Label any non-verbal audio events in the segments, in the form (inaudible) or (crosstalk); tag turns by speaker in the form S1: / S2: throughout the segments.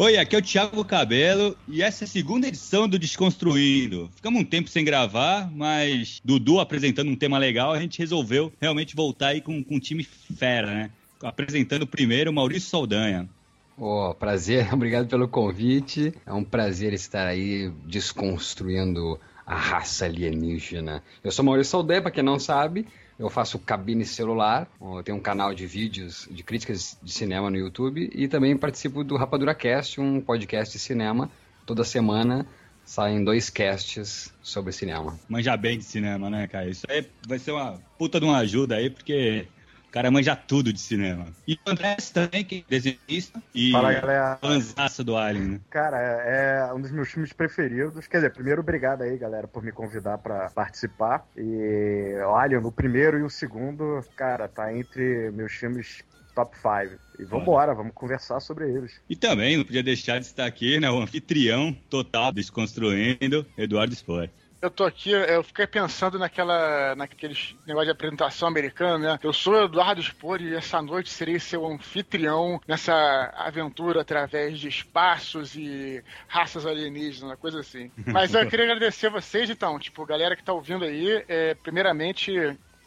S1: Oi, aqui é o Thiago Cabelo e essa é a segunda edição do Desconstruindo. Ficamos um tempo sem gravar, mas Dudu apresentando um tema legal, a gente resolveu realmente voltar aí com, com um time fera, né? Apresentando primeiro Maurício Saldanha.
S2: Oh, prazer, (laughs) obrigado pelo convite. É um prazer estar aí desconstruindo a raça alienígena. Eu sou Maurício Saldanha, para quem não sabe, eu faço cabine celular, tenho um canal de vídeos de críticas de cinema no YouTube e também participo do Rapadura Cast, um podcast de cinema. Toda semana saem dois casts sobre cinema.
S1: Manja bem de cinema, né, cara? Isso aí vai ser uma puta de uma ajuda aí, porque o cara manja tudo de cinema. E o André também, que é desenhista e
S3: Fala, galera.
S1: fanzaço do Alien, né?
S3: Cara, é um dos meus filmes preferidos. Quer dizer, primeiro, obrigado aí, galera, por me convidar pra participar. E olha, no primeiro e o segundo, cara, tá entre meus filmes top 5. E vambora, vamos conversar sobre eles.
S1: E também não podia deixar de estar aqui, né? O anfitrião total Desconstruindo, Eduardo Sport.
S4: Eu tô aqui, eu fiquei pensando naquela, naqueles negócio de apresentação americana, né? Eu sou Eduardo Spor e essa noite serei seu anfitrião nessa aventura através de espaços e raças alienígenas, uma coisa assim. (laughs) Mas eu queria agradecer a vocês, então, tipo, galera que tá ouvindo aí, é, primeiramente,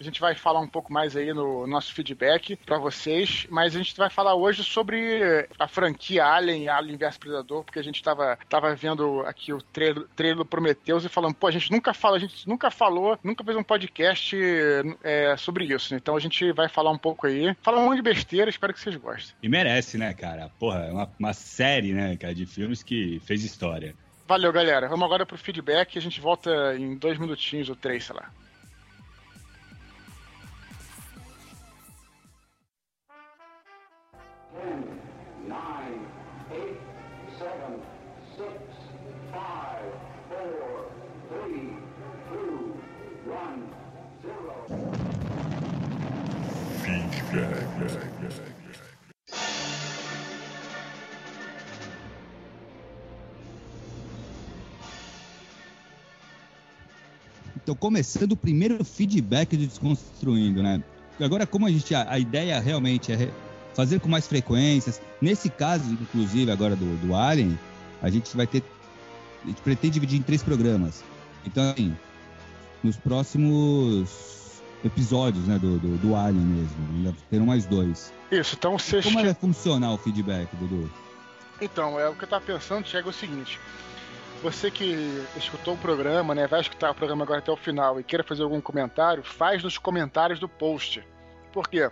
S4: a gente vai falar um pouco mais aí no nosso feedback para vocês, mas a gente vai falar hoje sobre a franquia Alien, Alien vs Predador, porque a gente tava, tava vendo aqui o trailer, trailer do Prometheus e falando, pô, a gente nunca fala, a gente nunca falou, nunca fez um podcast é, sobre isso. Então a gente vai falar um pouco aí. Fala um monte de besteira, espero que vocês gostem.
S1: E merece, né, cara? Porra, é uma, uma série, né, cara, de filmes que fez história.
S4: Valeu, galera. Vamos agora pro feedback. A gente volta em dois minutinhos ou três, sei lá.
S1: Então, começando o primeiro feedback do Desconstruindo, né? Agora, como a gente, a, a ideia realmente é fazer com mais frequências, nesse caso, inclusive, agora do, do Alien, a gente vai ter, a gente pretende dividir em três programas. Então, assim, nos próximos episódios, né, do, do, do Alien mesmo, ainda terão mais dois.
S4: Isso, então vocês.
S1: Como vai funcionar o feedback, Dudu?
S4: Então, é o que eu tava pensando, é o seguinte. Você que escutou o programa, né, vai escutar o programa agora até o final e queira fazer algum comentário, faz nos comentários do post. Por quê?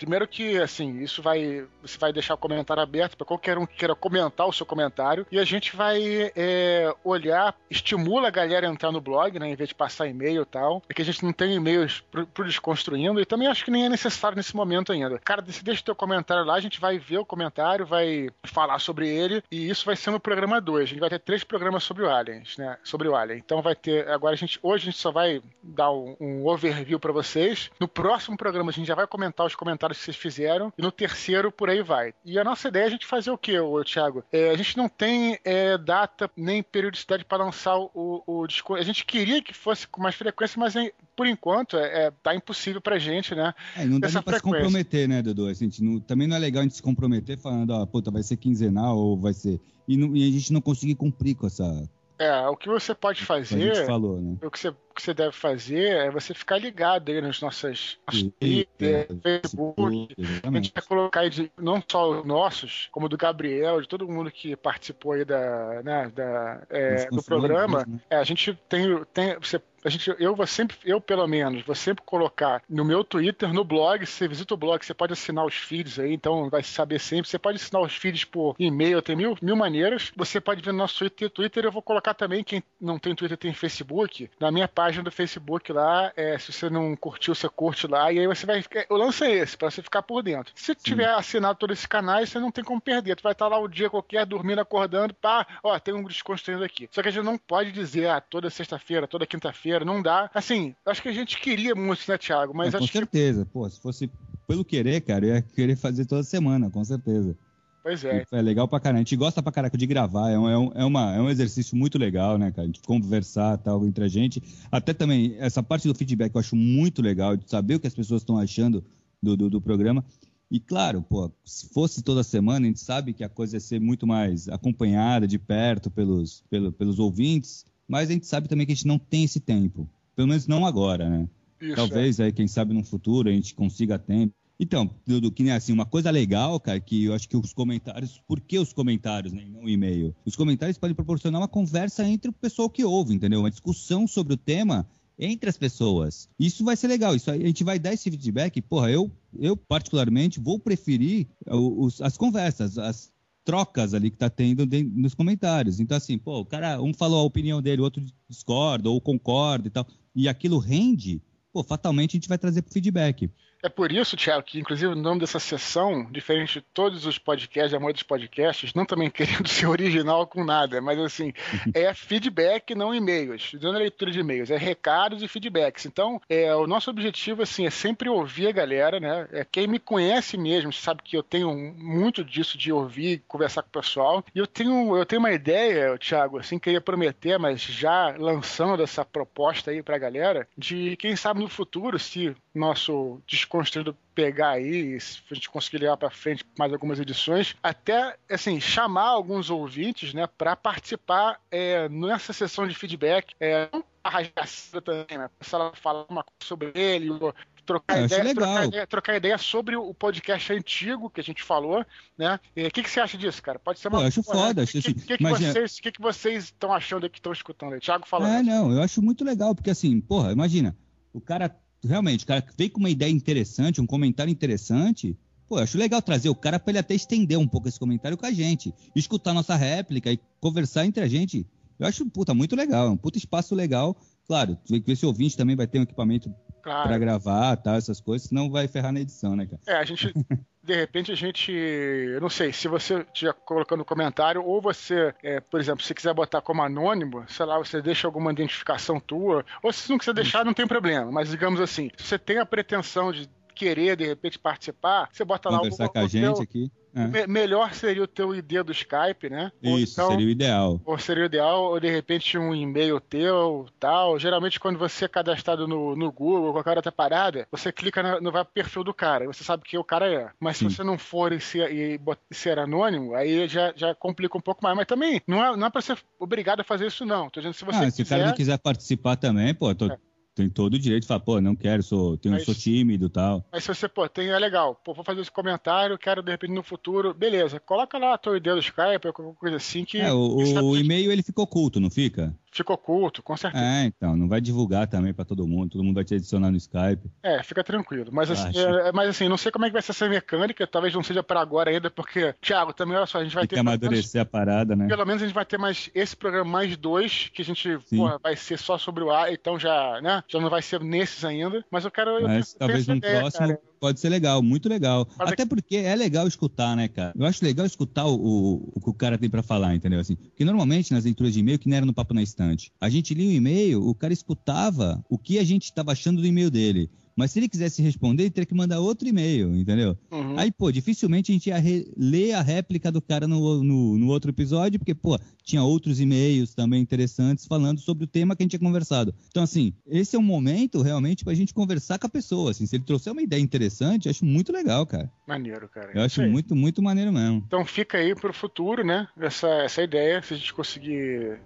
S4: Primeiro que, assim, isso vai. Você vai deixar o comentário aberto para qualquer um que queira comentar o seu comentário. E a gente vai é, olhar, estimula a galera a entrar no blog, né? Em vez de passar e-mail e tal. É que a gente não tem e-mails pro, pro Desconstruindo. E também acho que nem é necessário nesse momento ainda. Cara, se deixa o teu comentário lá, a gente vai ver o comentário, vai falar sobre ele. E isso vai ser no programa 2. A gente vai ter três programas sobre o Aliens, né? Sobre o Alien. Então vai ter. Agora a gente. Hoje a gente só vai dar um, um overview para vocês. No próximo programa a gente já vai comentar os comentários que vocês fizeram. E no terceiro, por aí vai. E a nossa ideia é a gente fazer o quê, ô, Thiago? É, a gente não tem é, data nem periodicidade para lançar o, o disco. A gente queria que fosse com mais frequência, mas por enquanto é, é, tá impossível pra gente, né?
S1: É, não dá
S4: Essa
S1: pra se
S4: frequência.
S1: comprometer, né, Dudu? A gente não- também não é legal a gente se comprometer falando, ó, puta, vai ser quinzenal ou vai ser. E, não- e a gente não conseguir cumprir com essa.
S4: É, o que você pode
S1: a
S4: fazer.
S1: falou, né?
S4: O que você, que você deve fazer é você ficar ligado aí nas nossas
S1: Twitter,
S4: Facebook. A gente
S1: Exatamente.
S4: vai colocar aí de, não só os nossos, como do Gabriel, de todo mundo que participou aí da, né, da, é, do programa.
S1: né?
S4: É, a gente tem, tem você, a gente, eu vou sempre, eu pelo menos, vou sempre colocar no meu Twitter, no blog, você visita o blog, você pode assinar os feeds aí, então vai saber sempre. Você pode assinar os feeds por e-mail, tem mil, mil maneiras. Você pode ver no nosso Twitter, Twitter eu vou colocar também, quem não tem Twitter tem Facebook, na minha página do Facebook lá, é, se você não curtiu, você curte lá, e aí você vai ficar, o lance é esse, pra você ficar por dentro. Se tiver assinado todos esses canais, você não tem como perder, tu vai estar lá o dia qualquer, dormindo, acordando, pá, ó, tem um desconstruindo aqui. Só que a gente não pode dizer, ah, toda sexta-feira, toda quinta-feira, não dá. Assim, acho que a gente queria muito, né, Thiago, mas
S1: É, com
S4: acho que,
S1: certeza. Pô, se fosse pelo querer, cara, eu ia querer fazer toda semana, com certeza.
S4: pois é.
S1: É legal pra caralho. A gente gosta pra caraca de gravar, é um, é, um, é uma, é um exercício muito legal, né, cara? A gente conversar tal entre a gente. Até também, essa parte do feedback eu acho muito legal, de saber o que as pessoas estão achando do, do, do programa. E claro, pô, se fosse toda semana, a gente sabe que a coisa ia ser muito mais acompanhada de perto pelos, pelo, pelos ouvintes, mas a gente sabe também que a gente não tem esse tempo. Pelo menos não agora, né?
S4: Isso,
S1: Talvez aí, quem sabe no futuro a gente consiga tempo. Então, Dudu, que nem assim, uma coisa legal, cara, que eu acho que os comentários, por que os comentários, né, não o e-mail? Os comentários podem proporcionar uma conversa entre o pessoal que ouve, entendeu? Uma discussão sobre o tema entre as pessoas. Isso vai ser legal. Isso a gente vai dar esse feedback. Porra, eu, eu particularmente vou preferir os- as conversas, as trocas ali que tá tendo nos comentários. Então, assim, pô, o cara, um falou a opinião dele, o outro discorda ou concorda e tal, e aquilo rende, pô, fatalmente a gente vai trazer pro feedback.
S4: É por isso, Thiago, que inclusive o nome dessa sessão, diferente de todos os podcasts, a maioria dos podcasts, não também (laughs) querendo ser original com nada, mas assim, é feedback, não e-mails. Não é leitura de e-mails, é recados e feedbacks. Então, é, o nosso objetivo, assim, é sempre ouvir a galera, né? É, quem me conhece mesmo sabe que eu tenho muito disso de ouvir, conversar com o pessoal. E eu tenho, eu tenho uma ideia, Thiago, assim, queria prometer, mas já lançando essa proposta aí pra galera, de quem sabe no futuro, se nosso desconstruído pegar aí, se a gente conseguir levar para frente mais algumas edições, até assim chamar alguns ouvintes, né, para participar é, nessa sessão de feedback, é, não arrastar também, né, se ela falar uma coisa sobre ele, ou trocar,
S1: Ah, acho
S4: ideia, trocar, ideia, trocar ideia sobre o podcast antigo que a gente falou, né? O que, que você acha disso, cara? Pode ser uma
S1: eu acho
S4: boa, né?
S1: foda,
S4: O
S1: acho
S4: que,
S1: assim,
S4: que, que,
S1: imagina-
S4: vocês, que, que vocês estão achando que estão escutando? Thiago fala.
S1: É, não, eu acho muito legal, porque assim, porra, imagina, o cara, realmente, o cara veio com uma ideia interessante, um comentário interessante, pô, eu acho legal trazer o cara pra ele até estender um pouco esse comentário com a gente, escutar nossa réplica e conversar entre a gente. Eu acho, puta, muito legal, é um puta espaço legal. Claro, esse ouvinte também vai ter um equipamento
S4: Claro.
S1: pra gravar, tal, essas coisas, senão vai ferrar na edição, né, cara?
S4: É, a gente. (laughs) De repente a gente. Eu não sei, se você estiver colocando no comentário, ou você, é, por exemplo, se quiser botar como anônimo, sei lá, você deixa alguma identificação tua, ou se não quiser deixar, não tem problema. Mas digamos assim, se você tem a pretensão de querer, de repente, participar, você bota lá
S1: Conversar
S4: o,
S1: com a gente
S4: teu-
S1: aqui. É.
S4: me- melhor seria o teu ID do Skype, né?
S1: Isso,
S4: então-
S1: seria o ideal.
S4: ou seria o ideal, ou de repente um e-mail teu, tal. Geralmente quando você é cadastrado no, no Google ou qualquer outra parada, você clica no pro perfil do cara, você sabe que o cara é. Mas
S1: Sim.
S4: se você não for e ser, e ser anônimo, aí já, já complica um pouco mais. Mas também, não é, não é pra ser obrigado a fazer isso não. Tô dizendo, se você
S1: Ah, se o
S4: quiser...
S1: cara não quiser participar também, pô, tô-
S4: É.
S1: tem todo o direito de falar, pô, não quero, sou, tenho,
S4: Mas-
S1: sou tímido e tal.
S4: Mas se você, pô, tem, é legal, pô, vou fazer esse comentário, quero de repente no futuro, beleza, coloca lá a tua ideia do Skype, qualquer coisa assim que
S1: É, o, o
S4: que
S1: e-mail ele ficou oculto, não fica?
S4: ficou oculto, com certeza.
S1: É, então, não vai divulgar também pra todo mundo, todo mundo vai te adicionar no Skype.
S4: É, fica tranquilo. Mas assim, é, mas assim, não sei como é que vai ser essa mecânica, talvez não seja para agora ainda, porque, Thiago, também olha só, a gente vai
S1: Tem que
S4: ter. menos-
S1: amadurecer a parada, né?
S4: Pelo menos a gente vai ter mais esse programa mais dois, que a gente porra, vai ser só sobre o ar, então já, né? Já não vai ser nesses ainda. Mas eu quero. eu
S1: Mas
S4: tenho-
S1: talvez
S4: ideia,
S1: próximo
S4: cara.
S1: pode ser legal, muito legal.
S4: Mas
S1: Até porque é legal escutar, né, cara? Eu acho legal escutar o, o, o que o cara tem pra falar, entendeu? Assim, porque normalmente nas leituras de e-mail, que não era no papo na estante, a gente lia o e-mail, o cara escutava o que a gente estava achando do e-mail dele. Mas se ele quisesse responder, ele teria que mandar outro e-mail, entendeu?
S4: Uhum.
S1: Aí, pô, dificilmente a gente ia ler a réplica do cara no, no, no outro episódio, porque, pô, tinha outros e-mails também interessantes falando sobre o tema que a gente tinha conversado. Então, assim, esse é um momento realmente pra gente conversar com a pessoa. Assim, se ele trouxer uma ideia interessante, eu acho muito legal, cara.
S4: Maneiro, cara.
S1: Eu acho muito, muito maneiro mesmo.
S4: Então fica aí pro futuro, né? Essa, essa ideia, se a gente conseguir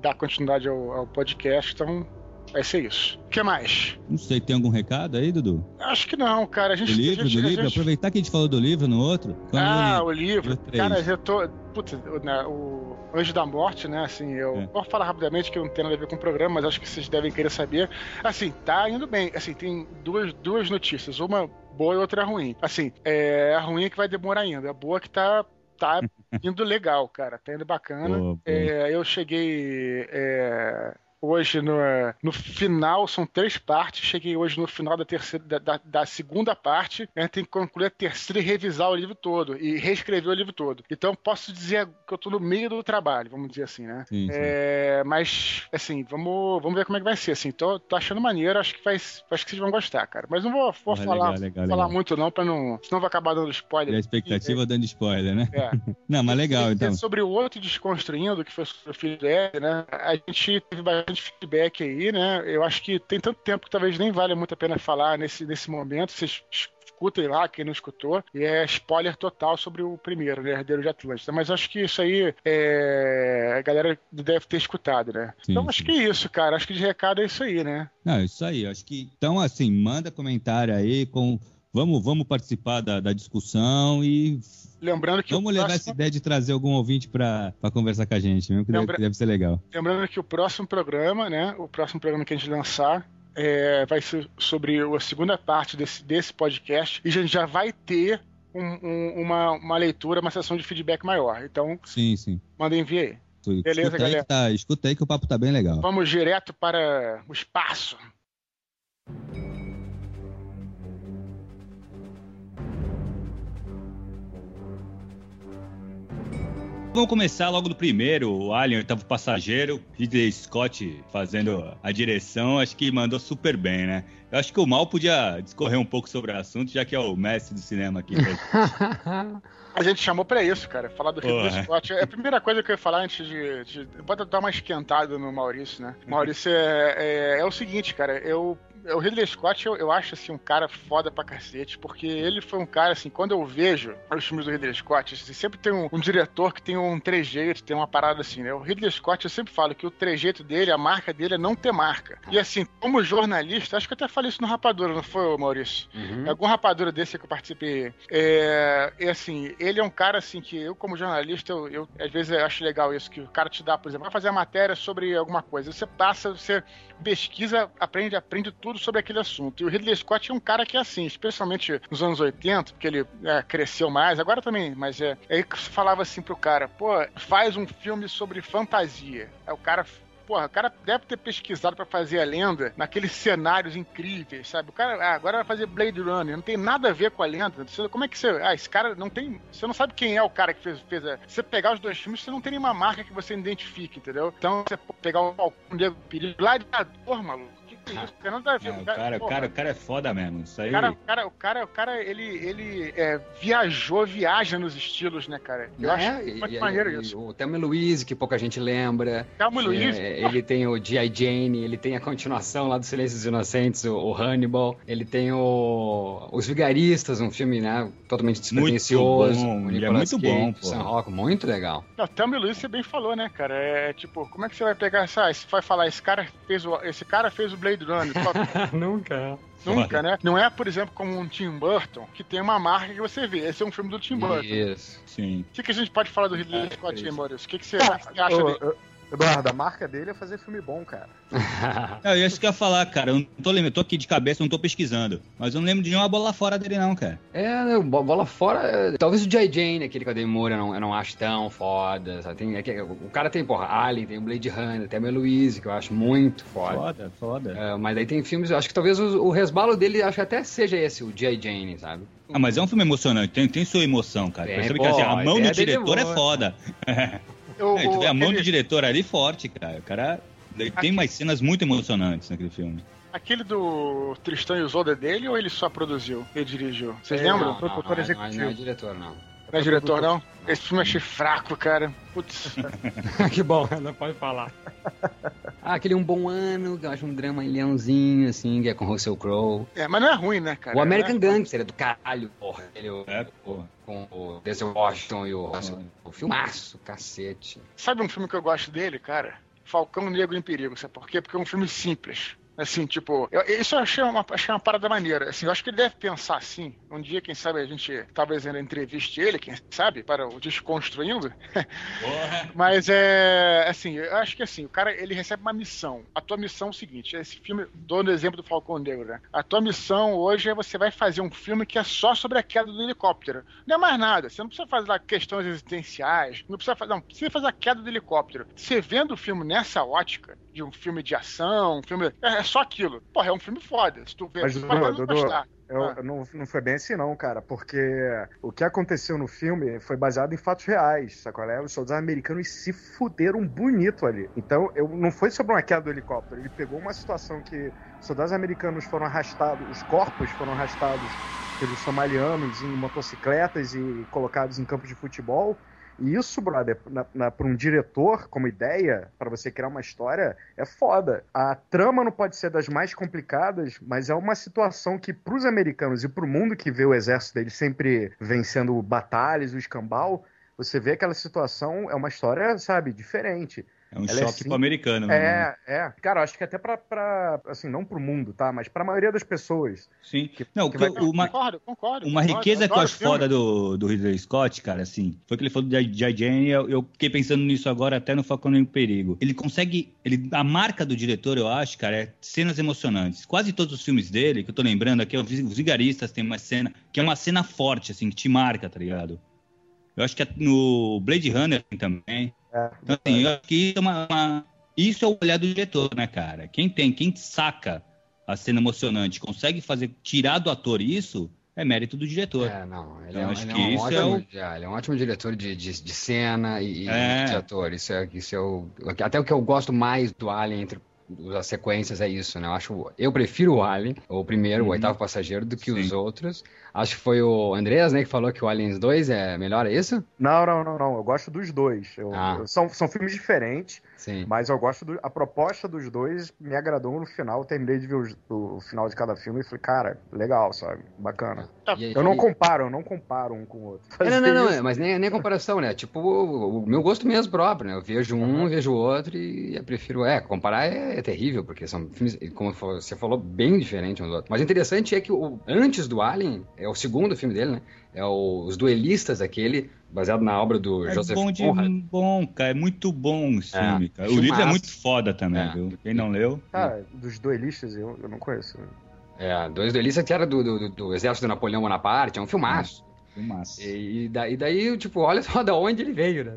S4: dar continuidade ao, ao podcast, então vai ser isso. O que mais?
S1: Não sei, tem algum recado aí, Dudu?
S4: Acho que não, cara. A
S1: Do
S4: gente,
S1: livro,
S4: a gente,
S1: do
S4: a
S1: livro?
S4: gente-
S1: Aproveitar que a gente falou do livro no outro.
S4: Ah,
S1: eu
S4: o livro.
S1: livro.
S4: Cara, eu tô. Putz, o, né, o Anjo da Morte, né? Assim, eu
S1: É.
S4: vou falar rapidamente que não tem nada a ver com o programa, mas acho que vocês devem querer saber. Assim, tá indo bem. Assim, tem duas, duas notícias. Uma boa e outra ruim. Assim, é, a ruim é que vai demorar ainda. A boa é que tá. Tá (laughs) indo legal, cara. Tá indo bacana. É, eu cheguei. é, Hoje no, no final, são três partes. Cheguei hoje no final da terceira, da, da- da segunda parte. A gente tem que concluir a terceira e revisar o livro todo. E reescrever o livro todo. Então posso dizer que eu tô no meio do trabalho, vamos dizer assim, né?
S1: Sim, sim.
S4: É, mas, assim, vamos, vamos ver como é que vai ser. Assim, tô, tô achando maneiro, acho que, vai, acho que vocês vão gostar, cara. Mas não vou, vou
S1: Porra,
S4: falar,
S1: legal, legal,
S4: falar
S1: legal.
S4: muito, não, pra não. Senão vai acabar dando spoiler.
S1: E a expectativa dando spoiler, né?
S4: É. (laughs)
S1: Não, mas legal, então.
S4: Sobre o outro desconstruindo, que foi sobre o filho dele, né? A gente teve bastante bastante feedback aí, né? Eu acho que tem tanto tempo que talvez nem vale muito a pena falar nesse, nesse momento. Vocês escutem lá, quem não escutou. E é spoiler total sobre o primeiro, né? Herdeiro de Atlântida. Mas acho que isso aí é... a galera deve ter escutado, né?
S1: Sim,
S4: então acho
S1: sim.
S4: que é isso, cara. Acho que de recado é isso aí, né?
S1: Não, isso aí. Acho que. Então, assim, manda comentário aí com. Vamos, vamos participar da, da discussão e
S4: Lembrando que
S1: vamos levar
S4: próximo...
S1: essa ideia de trazer algum ouvinte para conversar com a gente, mesmo que deve,
S4: Lembra-
S1: deve ser legal.
S4: Lembrando que o próximo programa, né? O próximo programa que a gente lançar é, vai ser sobre a segunda parte desse, desse podcast e a gente já vai ter um- um- uma, uma leitura, uma sessão de feedback maior. Então,
S1: Sim, sim.
S4: mandem enviar aí.
S1: Tu-
S4: Beleza,
S1: escuta, aí
S4: galera.
S1: que tá, escuta aí que o papo tá bem legal.
S4: Vamos direto para o espaço.
S1: Vamos começar logo do primeiro. O Alien, oitavo passageiro, Ridley Scott fazendo a direção, acho que mandou super bem, né? Eu acho que o Mal podia discorrer um pouco sobre o assunto, já que é o mestre do cinema aqui. (laughs)
S4: A gente chamou pra isso, cara. Falar do Ridley
S1: Porra.
S4: Scott. É a primeira coisa que eu ia falar antes de. de pode dar uma esquentada no Maurício, né? Maurício é, é, é o seguinte, cara. Eu. O Ridley Scott, eu, eu acho assim, um cara foda pra cacete, porque ele foi um cara, assim, quando eu vejo os filmes do Ridley Scott, assim, sempre tem um, um diretor que tem um trejeito, tem uma parada assim, né? O Ridley Scott, eu sempre falo que o trejeito dele, a marca dele é não ter marca. E assim, como jornalista, acho que eu até falei isso no Rapadura, não foi, Maurício?
S2: Uhum.
S4: Algum rapadura desse que eu participei. É, e assim, ele é um cara assim que eu, como jornalista, eu, eu, às vezes eu acho legal isso, que o cara te dá, por exemplo, vai fazer a matéria sobre alguma coisa. Você passa, você pesquisa, aprende, aprende tudo sobre aquele assunto. E o Ridley Scott é um cara que é assim, especialmente nos anos 80, porque ele é, cresceu mais, agora também, mas é. Aí que você falava assim pro cara, pô, faz um filme sobre fantasia. Aí o cara Porra, o cara deve ter pesquisado pra fazer a lenda naqueles cenários incríveis, sabe? O cara ah, agora vai fazer Blade Runner, não tem nada a ver com a lenda. Você- como é que você. Ah, esse cara não tem. Você não sabe quem é o cara que fez. fez a, você pegar os dois filmes, você não tem nenhuma marca que você identifique, entendeu? Então você pegar o Negro Perigo, Gladiador, maluco. Que é.
S1: É, o, cara, o,
S4: porra,
S1: cara, o cara é foda mesmo. Isso aí.
S4: o cara, o cara, o cara, o cara, ele, ele é, viajou, viaja nos estilos, né, cara? Eu
S2: É,
S4: acho
S2: e-
S4: muito
S2: e-
S4: maneiro
S2: e
S4: isso.
S2: O Thelma e Louise, que pouca gente lembra.
S4: Luiz.
S2: É, ele tem o G.I. Jane, ele tem a continuação lá do Silêncio dos Inocentes, o, o Hannibal, ele tem o Os Vigaristas, um filme, né, totalmente despretensioso.
S1: bom,
S2: o
S1: ele é muito
S2: Cage,
S1: bom, pô.
S2: Sam Rocco, muito legal.
S4: Não, Thelma e Luiz, você bem falou, né, cara? É tipo, como é que você vai pegar essa. Você vai falar, esse cara fez o, esse cara fez o Blade Runner. Só- (laughs)
S2: Nunca.
S4: Nunca, né? Não é, por exemplo, como um Tim Burton, que tem uma marca que você vê. Esse é um filme do Tim Burton.
S2: Isso.
S1: Sim.
S4: O que, que a gente pode falar do Ridley
S2: É,
S4: Scott,
S2: isso.
S4: aí, Maurício? O que, que você, você acha
S3: Ô,
S4: dele?
S3: Eduardo, a marca dele é fazer filme bom, cara. (laughs)
S1: É, eu acho que eu ia falar, cara. Eu não tô lembrando, eu tô aqui de cabeça, não tô pesquisando. Mas eu não lembro de nenhuma bola fora dele, não, cara.
S2: É, bo- bola fora. Talvez o J.J. Jane, aquele com a Demi Moore, eu não, eu não acho tão foda. sabe? Tem, é que- o cara tem, porra, Alien, tem o Blade Runner, tem a Louise, que eu acho muito foda.
S1: Foda, foda.
S2: É, mas aí tem filmes, eu acho que talvez o, o resbalo dele, acho que até seja esse, o J.J. Jane, sabe?
S1: Ah, mas é um filme emocionante, tem, tem sua emoção, cara.
S2: Tem,
S1: Percebe
S2: pô,
S1: que assim, a mão do
S2: é
S1: diretor é foda. (laughs)
S4: Eu-
S1: É, tu vê a mão
S4: aquele-
S1: do diretor ali forte, cara. O cara ele tem umas cenas muito emocionantes naquele filme.
S4: Aquele do Tristão e Isolda é dele ou ele só produziu? Ele dirigiu? Vocês
S3: É,
S4: lembram?
S3: não. produtor
S2: não,
S3: executivo.
S2: Não, não é diretor, não.
S4: Não é diretor, não? Esse filme eu achei fraco, cara. Putz. (laughs)
S2: que bom, não pode falar. (laughs) ah, aquele Um Bom Ano, que eu acho um drama leãozinho, assim, que é com Russell Crowe.
S4: É, mas não é ruim, né, cara?
S2: o American
S4: É-
S2: Gangster é do caralho, porra. Ele, o-
S1: É, porra.
S2: com o Denzel Washington e o Russell. O filmaço, cacete.
S4: Sabe um filme que eu gosto dele, cara? Falcão Negro em Perigo. Sabe por quê? Porque é um filme simples. Assim, tipo, eu- isso eu achei uma, achei uma parada maneira. Assim, eu acho que ele deve pensar assim. Um dia, quem sabe, a gente talvez ainda entreviste ele, quem sabe, para o Desconstruindo. (laughs) Mas é assim, eu acho que assim, o cara ele recebe uma missão. A tua missão é o seguinte: esse filme, dou no exemplo do Falcão Negro, né? A tua missão hoje é você vai fazer um filme que é só sobre a queda do helicóptero. Não é mais nada. Você não precisa fazer lá questões existenciais, não precisa fazer, não, precisa fazer a queda do helicóptero. Você vendo o filme nessa ótica, de um filme de ação, um filme. É, é só aquilo. Porra, é um filme foda. Se tu vê,
S3: Mas,
S4: tu
S3: Dudu,
S4: vai não
S3: Dudu,
S4: gostar.
S3: Eu,
S4: Ah.
S3: não, não foi bem assim, não, cara, porque o que aconteceu no filme foi baseado em fatos reais, sacou? É? Os soldados americanos se fuderam bonito ali. Então, eu, não foi sobre uma queda do helicóptero. Ele pegou uma situação que os soldados americanos foram arrastados, os corpos foram arrastados pelos somalianos em motocicletas e colocados em campos de futebol. E isso, brother, pra um diretor, como ideia, para você criar uma história, é foda. A trama não pode ser das mais complicadas, mas é uma situação que, pros americanos e pro mundo que vê o exército deles sempre vencendo batalhas, o escambau, você vê aquela situação, é uma história, sabe, diferente.
S1: É um
S3: Ela é
S1: choque pro americano. né?
S3: É, é. Cara, acho que até pra, pra assim, não pro mundo, tá? Mas pra maioria das pessoas.
S1: Sim.
S3: Que-
S1: Não,
S3: que
S1: que
S3: vai-
S1: eu- uma,
S4: Concordo, concordo.
S1: Uma
S4: concordo.
S1: riqueza que eu acho foda do, do Ridley Scott, cara, assim, foi que ele falou do J.J. Jane, eu, eu fiquei pensando nisso agora até no Falcão em Perigo. Ele consegue, ele, a marca do diretor, eu acho, cara, é cenas emocionantes. Quase todos os filmes dele, que eu tô lembrando aqui, os Vigaristas tem uma cena, que é uma cena forte, assim, que te marca, tá ligado? Eu acho que é no Blade Runner tem também.
S3: É.
S1: Então, assim, eu acho que isso é uma, uma- isso é o olhar do diretor, né, cara? Quem tem, quem saca a cena emocionante, consegue fazer, tirar do ator isso, é mérito do diretor.
S2: É, não, ele,
S1: Então,
S2: é,
S1: acho
S2: ele é
S1: que
S2: um
S1: isso é
S2: ótimo, é, ele é um ótimo diretor de, de, de cena e, e
S1: É.
S2: de ator. Isso é, isso é o, até o que eu gosto mais do Alien entre as sequências é isso, né? Eu acho, eu prefiro o Alien, o primeiro, o
S1: Uhum.
S2: oitavo passageiro, do que os
S1: Sim.
S2: outros. Acho que foi o Andreas, né, que falou que o Aliens 2 é melhor, é isso?
S3: Não, não, não, não. Eu gosto dos dois. Eu-
S2: Ah.
S3: eu- são, são filmes diferentes,
S2: Sim.
S3: mas eu gosto do. A proposta dos dois me agradou no final. Eu terminei de ver os- o, final de cada filme e falei, cara, legal, sabe? Bacana.
S2: E aí-
S3: Eu não comparo, eu não comparo um com o outro.
S2: É, não, não, não, é, mas nem, nem comparação, né? Tipo, o, o meu gosto mesmo próprio, né? Eu vejo um, vejo o outro e eu prefiro. É, comparar é, é terrível, porque são filmes, como você falou, bem diferentes um do outro. Mas o interessante é que o, antes do Alien, é o segundo filme dele, né? É o, Os Duelistas, aquele, baseado na obra do
S1: É
S2: Joseph
S1: bom de
S2: Conrad.
S1: bom, cara. É muito bom esse
S2: É,
S1: filme, cara. O livro é muito foda também,
S2: É.
S1: viu? Quem não leu.
S3: Cara, dos duelistas eu, eu não conheço.
S2: É, dois duelistas que era do, do, do- do exército do Napoleão Bonaparte, é um filmaço.
S1: Filmaço.
S2: E, e daí, daí, tipo, olha só (laughs) da onde ele veio, né?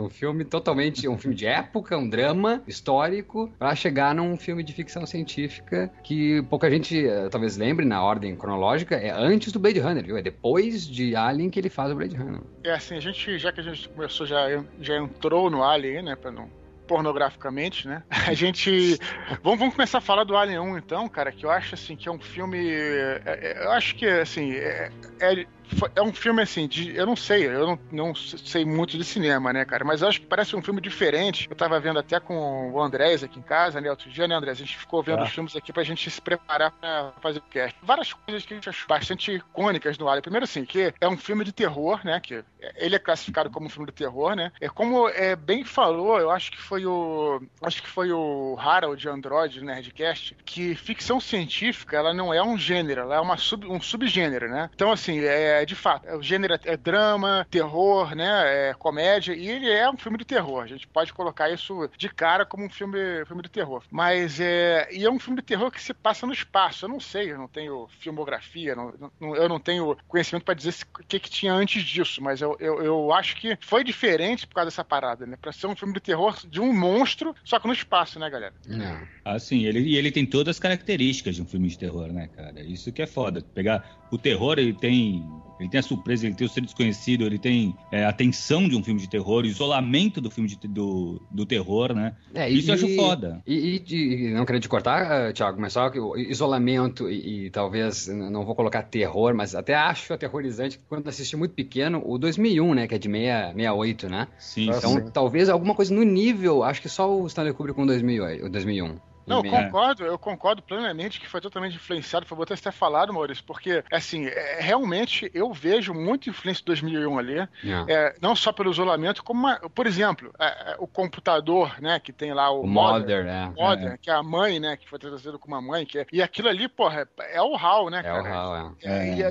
S2: Um filme totalmente, um filme de época, um drama histórico, pra chegar num filme de ficção científica que pouca gente eh, talvez lembre na ordem cronológica, é antes do Blade Runner, viu? É depois de Alien que ele faz o Blade Runner.
S4: É assim, a gente, já que a gente começou, já, já entrou no Alien, né, pra não pornograficamente, né? (laughs) A gente. Vamos, vamos começar a falar do Alien 1, então, cara, que eu acho assim que é um filme. é- é- eu acho que assim. É, é, é um filme assim, de, eu não sei, eu não, não sei muito de cinema, né, cara? Mas eu acho que parece um filme diferente. Eu tava vendo até com o Andrés aqui em casa, né? Outro dia, né, Andrés? A gente ficou vendo
S3: Tá.
S4: os filmes aqui pra gente se preparar pra fazer o cast. Várias coisas que a gente achou bastante icônicas no Alien. Primeiro, assim, que é um filme de terror, né? Que ele é classificado como um filme de terror, né? É como é, bem falou, eu acho que foi o. Acho que foi o Harold Android, do Nerdcast, que ficção científica ela não é um gênero, ela é uma sub, um subgênero, né? Então, assim, é de fato, o gênero é- é drama, terror, né? É comédia, e ele é um filme de terror. A gente pode colocar isso de cara como um filme, filme de terror. Mas é. E é um filme de terror que se passa no espaço. Eu não sei, eu não tenho filmografia, não- não- eu não tenho conhecimento para dizer o que, que tinha antes disso, mas eu, eu, eu acho que foi diferente por causa dessa parada, né? Pra ser um filme de terror de um monstro, só que no espaço, né, galera?
S2: Não.
S1: Ah, sim, ele, e ele tem todas as características de um filme de terror, né, cara? Isso que é foda. Pegar o terror, ele tem. Ele tem a surpresa, ele tem o ser desconhecido, ele tem é, a tensão de um filme de terror, o isolamento do filme de, do, do terror, né?
S2: É,
S1: Isso eu acho foda.
S2: E, e- e não querendo te cortar, eh, Thiago, mas só que o isolamento e, e talvez, não vou colocar terror, mas até acho aterrorizante que quando assisti muito pequeno, o 2001, né, que é de 6, 68, né?
S1: Sim.
S2: Então,
S3: sim.
S2: talvez alguma coisa no nível, acho que só o Stanley Kubrick com 2008, o 2001.
S4: Não, eu concordo, eu concordo plenamente que foi totalmente influenciado, foi você ter falado, Maurício, porque, assim, é, realmente eu vejo muita influência de 2001 ali,
S2: É.
S4: é, não só pelo isolamento, como, uma- por exemplo, é, é, o computador, né, que tem lá o,
S2: O
S4: Mother,
S2: Mother, é.
S4: Mother, que é a mãe, né, que foi traduzido como a mãe, que é- e aquilo ali, porra, é, é o HAL, né,
S2: É
S4: cara?
S2: o Hal, é.
S4: É,
S1: É.
S4: E,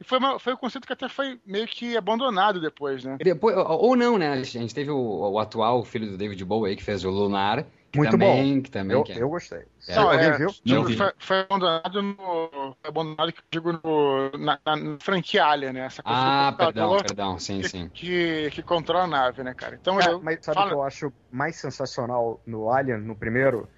S4: e foi, uma- foi um conceito que até foi meio que abandonado depois, né?
S2: Depois, ou não, né? A gente teve o, o atual filho do David Bowie aí, que fez o Lunar. Que
S3: Muito
S2: também, Que também
S3: Eu,
S2: que é-
S3: eu gostei.
S2: É.
S4: Não, é,
S3: viu?
S1: Não vi.
S4: foi, foi abandonado no. Foi abandonado, que eu digo, no, na, na, na franquia Alien, né? Essa coisa
S2: Ah, perdão, perdão, sim,
S4: que,
S2: sim.
S4: Que, que controla a nave, né, cara? Então,
S3: Cara,
S4: eu,
S3: mas sabe o
S4: fala-
S3: que eu acho mais sensacional no Alien, no primeiro?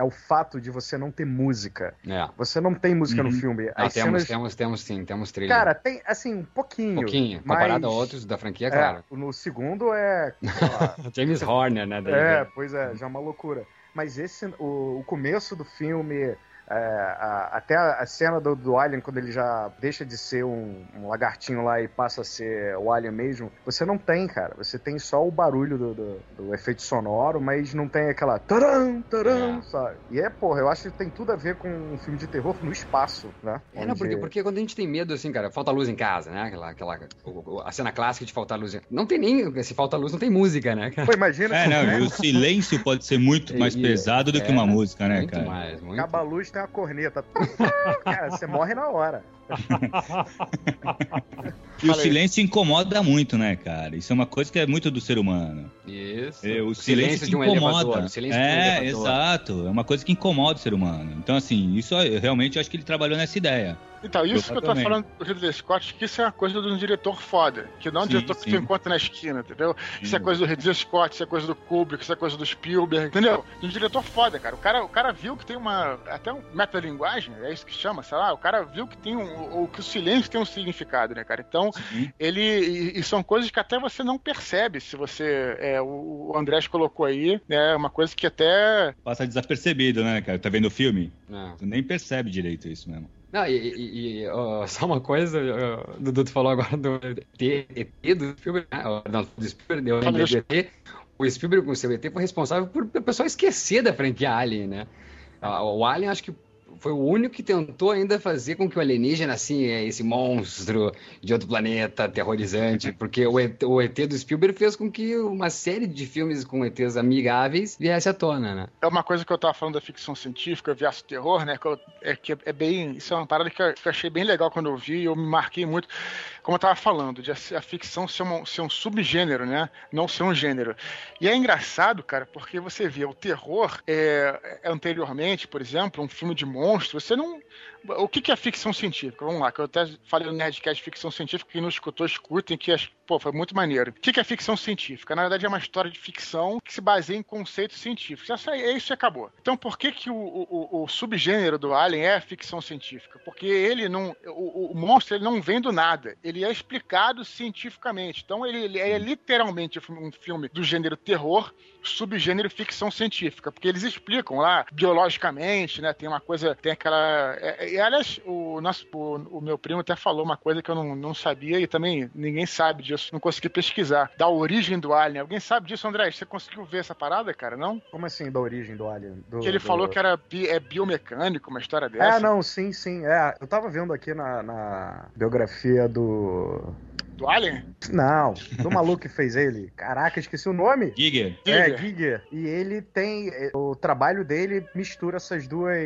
S3: É o fato de você não ter música.
S2: É.
S3: Você não tem música no
S1: Uhum.
S3: filme.
S2: Ah,
S3: As
S2: temos,
S3: cenas.
S2: temos, temos sim, temos trilha.
S3: Cara, tem, assim, um pouquinho.
S2: pouquinho,
S3: mas-
S2: comparado a outros da franquia,
S3: É,
S2: claro.
S3: no segundo é. (laughs)
S2: James Horner, né? daí,
S3: é, pois é, já é uma loucura. Mas esse, o, o começo do filme, É, a- até a, a cena do, do Alien, quando ele já deixa de ser um, um lagartinho lá e passa a ser o Alien mesmo, você não tem, cara. Você tem só o barulho do, do- do efeito sonoro, mas não tem aquela taram, taram,
S2: É.
S3: sabe? E é, porra, eu acho que tem tudo a ver com um filme de terror no espaço, né?
S2: É, não,
S3: Onde-
S2: porque, porque quando a gente tem medo, assim, cara, falta luz em casa, né? Aquela, aquela, a cena clássica de faltar luz. em- Não tem nem. Se falta luz, não tem música, né, cara?
S3: Pô, imagina
S1: É, não, (laughs) e o silêncio pode ser muito mais pesado do que
S2: é,
S1: uma música, né,
S2: muito
S1: cara?
S2: mais, muito.
S3: acaba a luz, tem uma corneta. (laughs) cara, você morre na hora.
S1: E o silêncio incomoda muito, né, cara? Isso é uma coisa que é muito do ser humano.
S2: Isso.
S1: É, o silêncio,
S2: de um
S1: incomoda.
S2: elevador. o silêncio de um
S1: é,
S2: elevador.
S1: exato. É uma coisa que incomoda o ser humano. Então, assim, isso eu realmente acho que ele trabalhou nessa ideia.
S4: Então, isso que eu tô falando do Ridley Scott, que isso é uma coisa de um diretor foda. Que não é um
S1: Sim,
S4: diretor que
S1: sim.
S4: tu encontra na esquina, entendeu? Isso é
S1: Sim.
S4: coisa do Ridley Scott, isso é coisa do Kubrick, isso é coisa do Spielberg, entendeu? De um diretor foda, cara. O cara, o cara viu que tem uma. Até um metalinguagem, é isso que chama, sei lá. O cara viu que tem um. Ou que o silêncio tem um significado, né, cara? Então,
S1: Sim.
S4: ele. E, e são coisas que até você não percebe se você. É, o, o Andrés colocou aí, né? Uma coisa que até.
S1: Passa desapercebido, né, cara? Tá vendo o filme?
S2: Não.
S1: Tu nem percebe direito isso mesmo.
S2: Não, e, e- e, ó, só uma coisa, ó, o Dudu falou agora do ET, ET do Spielberg, né? Não, do Spielberg, eu lembrei do ET. O Spielberg com o seu ET foi responsável por o pessoal esquecer da franquia Alien, né? O Alien acho que foi o único que tentou ainda fazer com que o alienígena, assim, é esse monstro de outro planeta aterrorizante, porque o ET, o ET do Spielberg fez com que uma série de filmes com ETs amigáveis viesse à tona, né?
S4: É uma coisa que eu tava falando da ficção científica versus terror, né? Que eu- é que é bem. Isso é uma parada que eu, que eu achei bem legal quando eu vi e eu me marquei muito. Como eu tava falando, de a, a ficção ser, uma- ser um subgênero, né? Não ser um gênero. E é engraçado, cara, porque você vê o terror é, é, anteriormente, por exemplo, um filme de monstro, você não. O que, que é ficção científica? Vamos lá, que eu até falei no Nerdcast ficção científica, quem não escutou, escutem, que pô, foi muito maneiro. O que, que é ficção científica? Na verdade, é uma história de ficção que se baseia em conceitos científicos. Essa, é isso e acabou. Então, por que, que o, o- o subgênero do Alien é ficção científica? Porque ele não. O, o monstro ele não vem do nada. Ele é explicado cientificamente. Então, ele, ele é literalmente um filme do gênero terror, subgênero ficção científica. Porque eles explicam lá, biologicamente, né? Tem uma coisa. Tem aquela. é- E, aliás, o, nosso, o, o meu primo até falou uma coisa que eu não, não sabia e também ninguém sabe disso. Não consegui pesquisar. Da origem do Alien. Alguém sabe disso, André? Você conseguiu ver essa parada, cara? Não?
S3: Como assim, da origem do Alien? Do-
S4: Que ele
S3: do-
S4: falou que era bi- é biomecânico, uma história dessa.
S3: É, não, sim, sim. É, eu tava vendo aqui na, na biografia do.
S4: Do Alien?
S3: Não, do maluco que fez ele. Caraca, esqueci o nome.
S1: Giger.
S3: É,
S4: Giger.
S3: E ele tem. é, O trabalho dele mistura essas duas.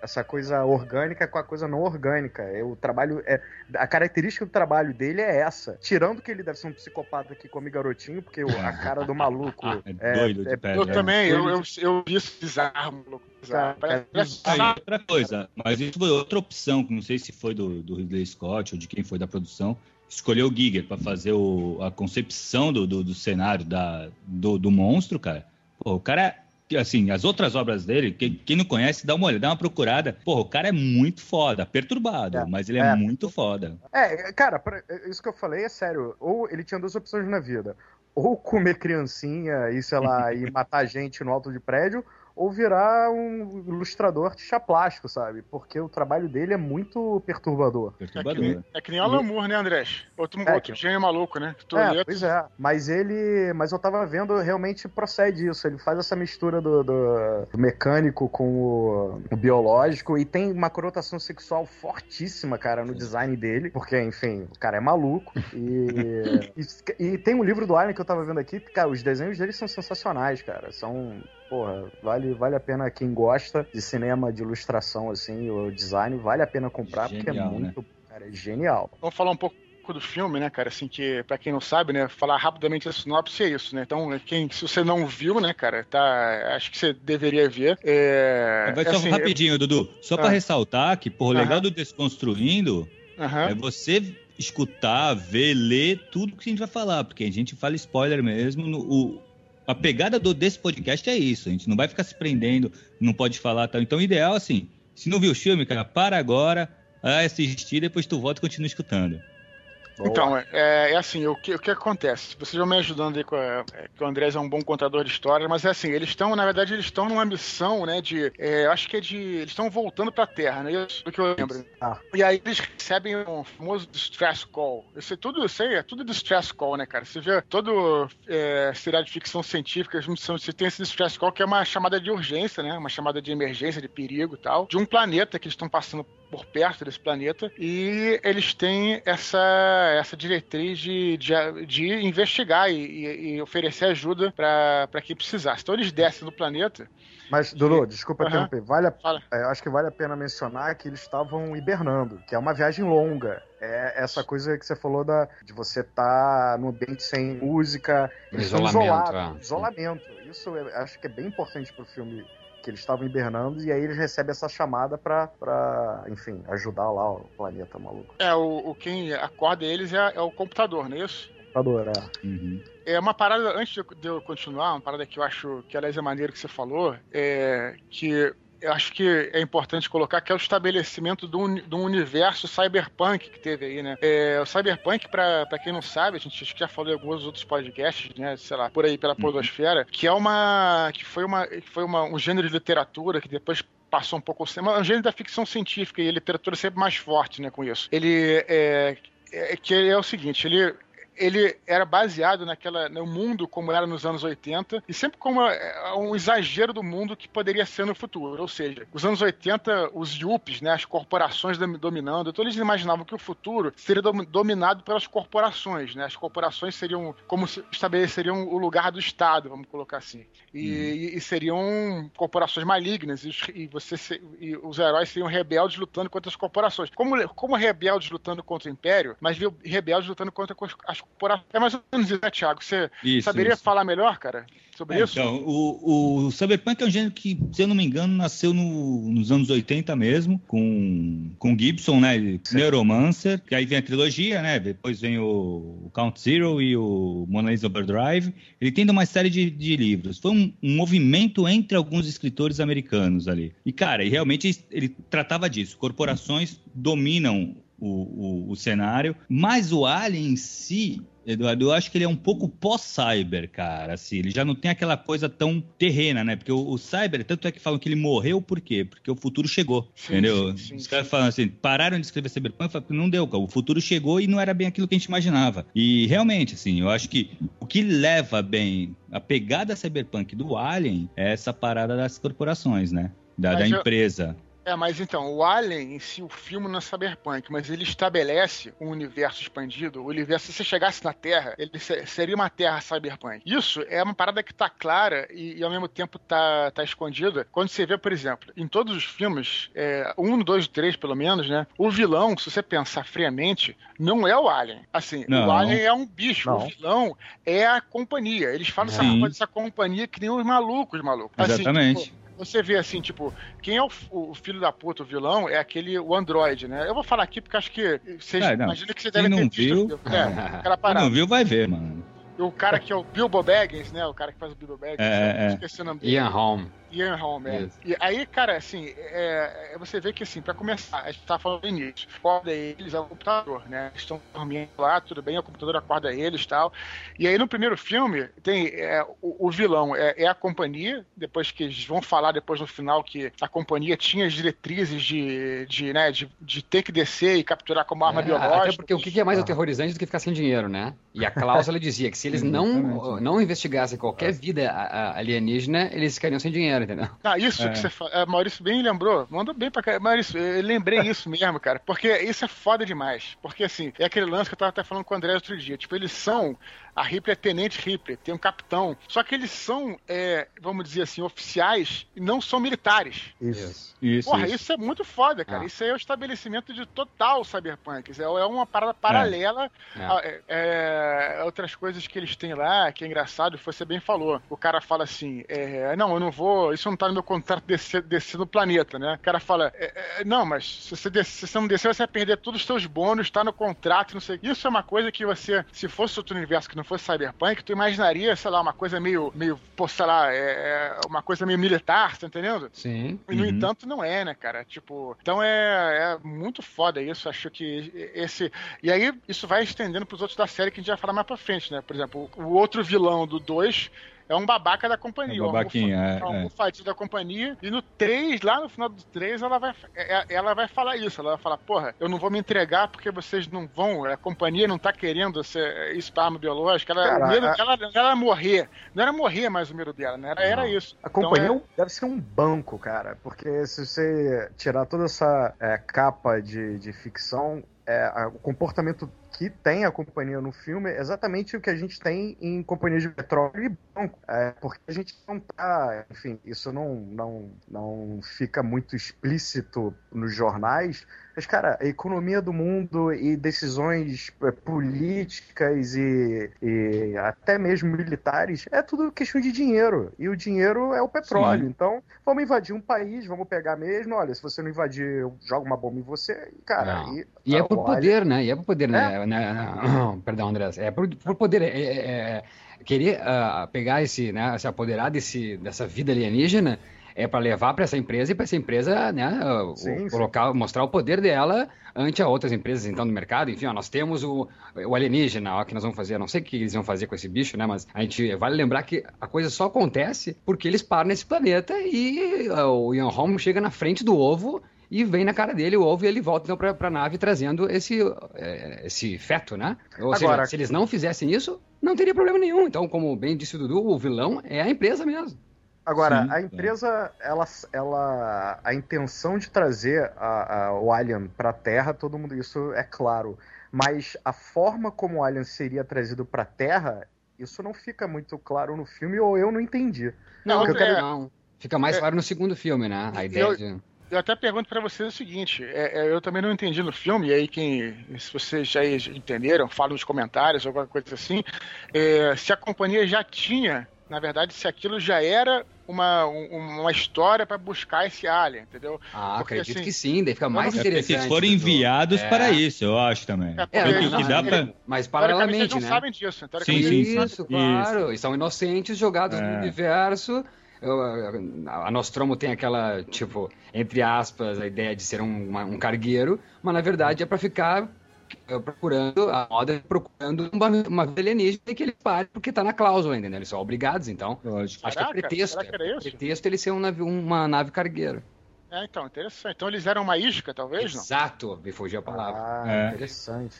S3: Essa coisa orgânica com a coisa não orgânica. É, O trabalho. É, a característica do trabalho dele é essa. Tirando que ele deve ser um psicopata que come garotinho, porque o- a cara do maluco. (laughs)
S1: É doido de pedra.
S4: Eu
S1: né?
S4: também, eu, eu, eu vi isso bizarro, maluco.
S3: Cara,
S4: Parece-
S3: é
S1: Aí, outra coisa, mas isso foi outra opção, que não sei se foi do, do Ridley Scott ou de quem foi da produção, escolheu o Giger para fazer o- a concepção do, do, do cenário da, do, do monstro, cara. Pô, o cara, assim, as outras obras dele, quem, quem não conhece, dá uma olhada, dá uma procurada. Pô, o cara é muito foda, perturbado,
S3: É,
S1: mas ele é,
S3: é.
S1: muito foda.
S3: É, cara, pra- isso que eu falei é sério. Ou ele tinha duas opções na vida. Ou comer criancinha e, sei lá, (laughs) e matar gente no alto de prédio, ou virar um ilustrador de plástico, sabe? Porque o trabalho dele é muito perturbador.
S4: É que,
S1: Perturbador.
S4: nem, é que nem o Alan Moore, né, Andrés? Outro,
S3: É,
S4: outro
S3: que-
S4: gênio maluco, né?
S3: É, pois é. Mas ele. Mas eu tava vendo, realmente procede isso. Ele faz essa mistura do, do- do mecânico com o, o biológico e tem uma conotação sexual fortíssima, cara, no design dele. Porque, enfim, o cara é maluco. E, (laughs) e, e tem um livro do Alien que eu tava vendo aqui, cara, os desenhos dele são sensacionais, cara. São. Porra, vale, vale a pena quem gosta de cinema, de ilustração, assim, o design, vale a pena comprar, porque é
S1: Genial, né?
S3: muito. Cara, é genial.
S4: Vamos falar um pouco do filme, né, cara? Assim, que pra quem não sabe, né, falar rapidamente a sinopse é isso, né? Então, quem, se você não viu, né, cara, tá, acho que você deveria ver. É,
S1: Vai só
S4: assim,
S1: rapidinho, Dudu. Só para
S4: Ah.
S1: ressaltar que, o legal do Desconstruindo
S4: aham.
S1: é você escutar, ver, ler tudo que a gente vai falar, porque a gente fala spoiler mesmo. no- o- a pegada do, desse podcast é isso, a gente não vai ficar se prendendo, não pode falar tal. Então, ideal, assim, se não viu o filme, cara, para agora, assistir, depois tu volta e continua escutando.
S4: Então, é, é assim, o que, o que acontece? Vocês vão me ajudando aí com a, é, que o Andrés é um bom contador de história, mas é assim, eles estão, na verdade, eles estão numa missão, né, de, é, acho que é de, eles estão voltando pra Terra, né, isso do que eu lembro.
S3: Ah.
S4: E aí eles recebem um famoso distress call. Isso é tudo, isso aí é tudo distress call, né, cara? Você vê todo é, seriado de ficção científica, você tem esse distress call que é uma chamada de urgência, né, uma chamada de emergência, de perigo e tal, de um planeta que eles estão passando por perto desse planeta e eles têm essa, essa diretriz de, de, de investigar e, e- e oferecer ajuda para quem precisasse. Então eles descem do planeta.
S3: Mas, Dudu, desculpa
S4: Aham.
S3: interromper. Vale a, é, acho que vale a pena mencionar que eles estavam hibernando, que é uma viagem longa. É essa coisa que você falou da, de você estar no ambiente sem música,
S2: Isolamento,
S3: isolados.
S2: é.
S3: Isolamento. Isso eu acho que é bem importante pro filme que eles estavam hibernando e aí eles recebem essa chamada pra, pra enfim, ajudar lá o planeta maluco.
S4: É, o, o quem acorda eles é, é o computador, não é isso?
S3: Computador, é.
S1: Uhum.
S4: É uma parada, antes de eu- de eu continuar, uma parada que eu acho que, aliás, é maneiro que você falou, é que eu acho que é importante colocar que é o estabelecimento de um, de um universo cyberpunk que teve aí, né? É, o cyberpunk, pra, pra quem não sabe, a gente acho que já falou em alguns outros podcasts, né? Sei lá, por aí pela podosfera, que é uma. que foi, uma, que foi uma, um gênero de literatura que depois passou um pouco é um gênero da ficção científica e a literatura é sempre mais forte, né, com isso. Ele é, é que ele é o seguinte, ele ele era baseado naquela no mundo como era nos anos 80 e sempre como é, um exagero do mundo que poderia ser no futuro. Ou seja, os anos 80, os yuppies, né, as corporações dom- dominando, então eles imaginavam que o futuro seria dom- dominado pelas corporações, né? As corporações seriam como se estabeleceriam o lugar do Estado, vamos colocar assim. E, e- e seriam corporações malignas e, e você se- e os heróis seriam rebeldes lutando contra as corporações. Como, como rebeldes lutando contra o Império, mas rebeldes lutando contra as corporações. É mais ou menos isso, né, Thiago? Você
S1: Isso,
S4: saberia
S1: isso.
S4: falar melhor, cara, sobre
S1: É,
S4: isso?
S1: Então, o, o Cyberpunk é um gênero que, se eu não me engano, nasceu no- nos anos 80 mesmo, com, com Gibson, né? Neuromancer, que aí vem a trilogia, né? Depois vem o, o Count Zero e o Mona Lisa Overdrive. Ele tem uma série de, de livros. Foi um, um movimento entre alguns escritores americanos ali. E, cara, e realmente ele tratava disso. Corporações dominam o, o, o cenário, mas o Alien em si, Eduardo, eu acho que ele é um pouco pós-cyber, cara. Assim, ele já não tem aquela coisa tão terrena, né? Porque o, o cyber, tanto é que falam que ele morreu, por quê? Porque o futuro chegou,
S4: Sim,
S1: entendeu?
S4: sim, sim,
S1: Os caras falam assim, pararam de escrever cyberpunk, falaram que não deu, cara. O futuro chegou e não era bem aquilo que a gente imaginava. E realmente, assim, eu acho que o que leva bem a pegada cyberpunk do Alien é essa parada das corporações, né? Da, da
S4: Mas eu-
S1: empresa.
S4: É, mas então, o Alien em si, o filme não é cyberpunk, mas ele estabelece um universo expandido. O universo, se você chegasse na Terra, ele se- seria uma Terra cyberpunk. Isso é uma parada que tá clara e, e, ao mesmo tempo tá, tá escondida. Quando você vê, por exemplo, em todos os filmes, é, um, dois, três, pelo menos, né? O vilão, se você pensar friamente, não é o Alien. Assim,
S1: Não.
S4: o Alien é um bicho.
S3: Não.
S4: O vilão é a companhia. Eles falam essa, dessa companhia que nem os malucos, maluco. Assim,
S1: Exatamente.
S4: tipo, você vê assim, tipo, quem é o, o filho da puta, o vilão, é aquele, o Android, né? Eu vou falar aqui porque acho que vocês
S1: É, não.
S4: imagina que você
S1: Quem
S4: deve ter
S1: não
S4: visto
S1: viu.
S4: É, (laughs)
S1: Quem não viu, vai ver, mano.
S4: E o cara que é o Bilbo Baggins, né? O cara que faz o Bilbo Baggins.
S1: É, é.
S4: Esqueci o nome dele.
S2: Ian Holm.
S4: Ian Holm, é. E aí, cara, assim, é, é, você vê que, assim, pra começar, a gente tá falando do início, acorda eles é o computador, né? Eles estão dormindo lá, tudo bem, o computador acorda eles e tal. E aí, no primeiro filme, tem é, o, o vilão é, é a companhia, depois que eles vão falar depois no final que a companhia tinha as diretrizes de, de, né, de, de ter que descer e capturar como arma
S2: É,
S4: biológica.
S2: Até porque o que é mais aterrorizante do que ficar sem dinheiro, né? E a cláusula dizia que se eles (laughs) não, não investigassem qualquer vida alienígena, eles ficariam sem dinheiro, entendeu?
S4: Ah, isso
S1: É.
S4: que você fala. Maurício bem lembrou. Mandou bem pra caralho. Maurício, eu lembrei isso mesmo, cara. Porque isso é foda demais. Porque, assim, é aquele lance que eu tava até falando com o André outro dia. Tipo, eles são. A Ripley é tenente Ripley, tem um capitão. Só que eles são, é, vamos dizer assim, oficiais e não são militares.
S3: Isso.
S1: Isso,
S4: Porra,
S1: isso.
S4: isso. é muito foda, cara.
S2: Ah.
S4: Isso aí é o estabelecimento de total cyberpunk. É, é uma parada paralela
S2: É.
S4: a é, é, outras coisas que eles têm lá, que é engraçado, você bem falou. O cara fala assim: é, não, eu não vou, isso não tá no meu contrato descer, descer no planeta, né? O cara fala: é, é, não, mas se você, descer, se você não descer, você vai perder todos os seus bônus, tá no contrato, não sei. Isso é uma coisa que você, se fosse outro universo que não fosse cyberpunk, tu imaginaria, sei lá, uma coisa meio, meio pô, sei lá, é, é uma coisa meio militar, tá entendendo?
S2: Sim.
S4: E, no
S1: Uhum.
S4: entanto, não é, né, cara? Tipo, então é, é muito foda isso. Acho que esse. E aí, isso vai estendendo pros outros da série que a gente vai falar mais pra frente, né? Por exemplo, o outro vilão do 2 é um babaca da companhia.
S1: É um babaquinha,
S4: um
S1: é,
S4: almofa-
S1: é.
S4: um almofadinho da companhia. E no 3, lá no final do 3, ela vai, é- ela vai falar isso. Ela vai falar, porra, eu não vou me entregar porque vocês não vão, a companhia não tá querendo ser, isso pra arma biológica. Ela,
S3: Cara,
S4: o medo
S3: a-
S4: dela não era morrer. Não era morrer mais o medo dela, né? Era, era isso.
S3: A companhia
S4: Então,
S3: deve ser um banco, cara, porque se você tirar toda essa é, capa de, de ficção, é, a- o comportamento que tem a companhia no filme é exatamente o que a gente tem em companhias de petróleo e banco. É, porque a gente não tá, enfim, isso não, não, não fica muito explícito nos jornais, mas, cara, a economia do mundo e decisões é, políticas e, e até mesmo militares é tudo questão de dinheiro. E o dinheiro é o petróleo.
S1: Sim.
S3: Então, vamos invadir um país, vamos pegar mesmo. Olha, se você não invadir, eu jogo uma bomba em você. E, cara, e,
S2: E é por
S3: olha,
S2: poder, né? E é por poder, né? né? (coughs) Perdão, André. É por, por poder. é- é- é- querer ah, pegar esse, né? Se apoderar desse, dessa vida alienígena é para levar para essa empresa e para essa empresa, né? ah, o-
S3: Sim, sim.
S2: colocar, mostrar o poder dela ante a outras empresas então do mercado. Enfim, ó, nós temos o, o alienígena, ó, que nós vamos fazer. Não sei o que eles vão fazer com esse bicho, né? Mas a gente vale lembrar que a coisa só acontece porque eles param nesse planeta e ah, o Ian Holm chega na frente do ovo e vem na cara dele o ovo e ele volta então pra, pra nave trazendo esse, eh, esse feto, né? Ou seja,
S3: Agora-
S2: se eles não fizessem isso, não teria problema nenhum. Então, como bem disse o Dudu, o vilão é a empresa mesmo.
S3: Agora,
S1: Sim,
S3: a
S1: é.
S3: empresa, ela, ela, a intenção de trazer a, a- o Alien para a Terra, todo mundo isso é claro. Mas a forma como o Alien seria trazido para a Terra, isso não fica muito claro no filme ou eu não entendi.
S2: Não,
S3: eu quero-
S2: não. Fica mais
S4: É.
S2: claro no segundo filme, né? A ideia
S4: eu-
S2: de...
S4: Eu até pergunto pra vocês o seguinte: é, é, eu também não entendi no filme, e aí quem, se vocês já entenderam, falam nos comentários, alguma coisa assim, é, se a companhia já tinha, na verdade, se aquilo já era uma, um- uma história pra buscar esse alien, entendeu?
S2: Ah,
S4: Porque,
S2: acredito
S4: assim,
S2: que sim, daí fica mais
S1: É porque
S2: interessante.
S1: vocês foram enviados
S2: É.
S1: para isso, eu acho também.
S4: É,
S2: É, não,
S1: que
S2: não,
S1: dá
S2: não,
S1: pra.
S2: Mas paralelamente,
S4: eles não
S2: né?
S4: sabem disso.
S1: Sim, sim,
S4: eles
S1: sim.
S2: Isso, claro. E são inocentes jogados no
S1: É.
S2: universo. Eu, A Nostromo tem aquela, tipo, entre aspas, a ideia de ser um, uma- um cargueiro, mas na verdade é pra ficar procurando, a moda procurando uma, uma vida alienígena que ele pare porque tá na cláusula, entendeu? Eles são obrigados, então.
S1: Lógico.
S2: Acho que é pretexto.
S4: será que era
S2: é
S4: isso?
S2: pretexto ele ser um navio- uma nave cargueiro.
S4: É, então, interessante. Então eles eram uma isca, talvez, não?
S2: Exato, me fugiu a palavra.
S3: Ah,
S1: É.
S3: interessante.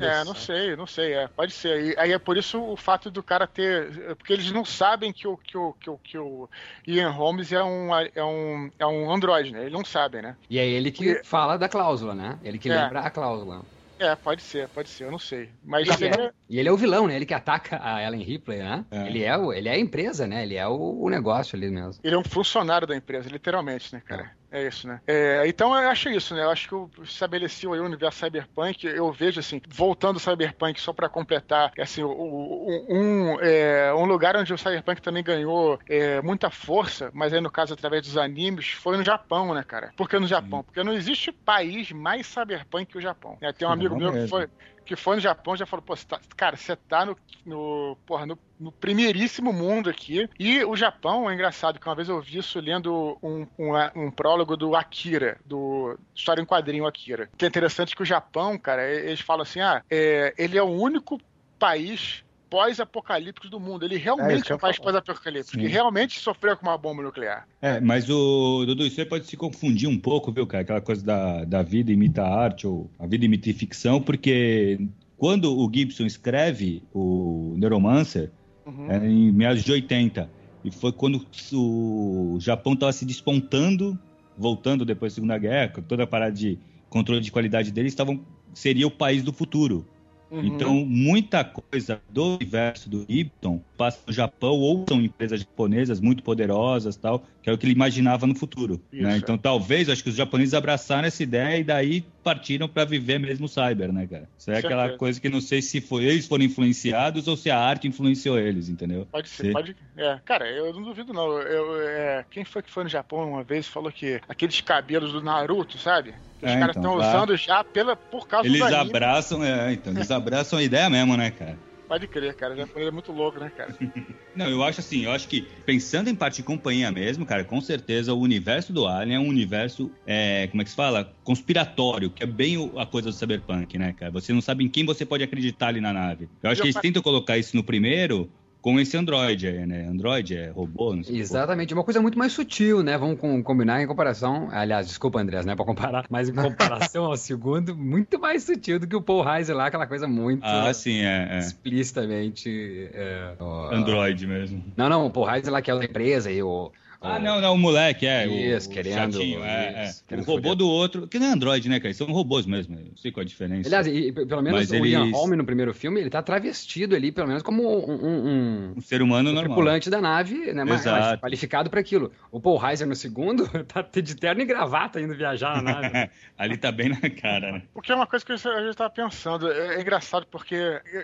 S4: É, não sei, não sei, é, pode ser. E aí é por isso o fato do cara ter. Porque eles não sabem que o, que o, que o, que o Ian Holmes é um, é, um, é um androide, né? Eles não sabem, né?
S2: E é ele que
S4: Porque-
S2: fala da cláusula, né? Ele que
S4: É.
S2: lembra a cláusula.
S4: É, pode ser, pode ser, eu não sei. Mas
S2: E
S4: seria-
S2: é, e ele é o vilão, né? Ele que ataca a Ellen Ripley, né?
S1: É.
S2: Ele, é o, ele é a empresa, né? Ele é o, o negócio ali mesmo.
S4: ele é um funcionário da empresa, literalmente, né, cara? É isso, né? É, então eu acho isso, né? Eu acho que eu estabeleci aí o universo cyberpunk. Eu vejo, assim, voltando ao cyberpunk só pra completar, assim, o- o- um, é, um lugar onde o cyberpunk também ganhou é, muita força, mas aí no caso através dos animes, foi no Japão, né, cara? Por que no Japão? Porque não existe país mais cyberpunk que o Japão. É, tem um
S1: Não
S4: amigo meu que foi, que foi no Japão já falou, pô, tá- cara, você tá no, no, porra, no, no primeiríssimo mundo aqui. E o Japão é engraçado, que uma vez eu vi isso lendo um, um, um prólogo do Akira, do História em Quadrinho Akira. Que é interessante que o Japão, cara, eles falam assim, ah, é, ele é o único país pós-apocalíptico do mundo. Ele realmente é um
S3: falar.
S4: pós-apocalíptico. Que realmente sofreu com uma bomba nuclear.
S1: É, mas o Dudu, isso aí pode se confundir um pouco, viu, cara? Aquela coisa da, da vida imita a arte, ou a vida imita a ficção, porque quando o Gibson escreve o Neuromancer,
S4: Uhum.
S1: é em meados de 80, e foi quando o Japão estava se despontando, voltando depois da Segunda Guerra, com toda a parada de controle de qualidade deles, estavam seria o país do futuro.
S4: Uhum.
S1: Então, muita coisa do universo do Gibson passa no Japão ou são empresas japonesas muito poderosas tal, que é o que ele imaginava no futuro. Né? Então, talvez, acho que os japoneses abraçaram essa ideia e daí partiram para viver mesmo o cyber, né, cara? Isso é aquela
S4: Certeza.
S1: coisa que não sei se foi, eles foram influenciados ou se a arte influenciou eles, entendeu?
S4: Pode ser,
S1: Sim.
S4: pode. É, cara, eu não duvido, não. Eu, é, quem foi que foi no Japão uma vez e falou que aqueles cabelos do Naruto, sabe? Que os
S1: É,
S4: caras
S1: então,
S4: estão
S1: tá.
S4: usando já pela, por causa
S1: Eles
S4: do anime.
S1: abraçam, é, então, eles abraçam a ideia mesmo, né, cara?
S4: Pode crer, cara. O japonês é muito louco, né, cara? (laughs)
S1: Não, eu acho assim, eu acho que pensando em parte de companhia mesmo, cara, com certeza o universo do Alien é um universo, é, como é que se fala? Conspiratório, que é bem a coisa do cyberpunk, né, cara? Você não sabe em quem você pode acreditar ali na nave. Eu acho que eles tentam colocar isso no primeiro com esse Android aí, né? Android é robô, não sei.
S2: Exatamente, uma coisa muito mais sutil, né? Vamos com- combinar em comparação. Aliás, desculpa, Andrés, não é pra comparar, mas em (laughs) comparação ao segundo, muito mais sutil do que o Paul Reiser lá, aquela coisa muito
S1: Ah, sim, é, é.
S2: explicitamente. é,
S1: Android mesmo.
S2: Não, não, o Paul Reiser lá que é da empresa e o.
S1: Ah,
S2: o-
S1: não, não, o moleque, é.
S2: Isso,
S1: o,
S2: querendo-
S1: chatinho, é,
S2: isso,
S1: é.
S2: querendo
S1: O robô
S2: foder.
S1: do outro, que não é Android, né, cara? São robôs mesmo. Eu não sei qual a diferença.
S2: Aliás, e, pelo menos
S1: Mas
S2: o Ian Holm no primeiro filme, ele tá travestido ali, pelo menos como um, um- um-
S1: um ser humano
S2: um
S1: normal.
S2: tripulante da nave, né? Mas, qualificado para aquilo. O Paul Reiser no segundo (laughs) tá de terno e gravata indo viajar na nave. (laughs)
S1: Ali tá bem na cara, né?
S4: Porque é uma coisa que a gente estava pensando. É, é engraçado porque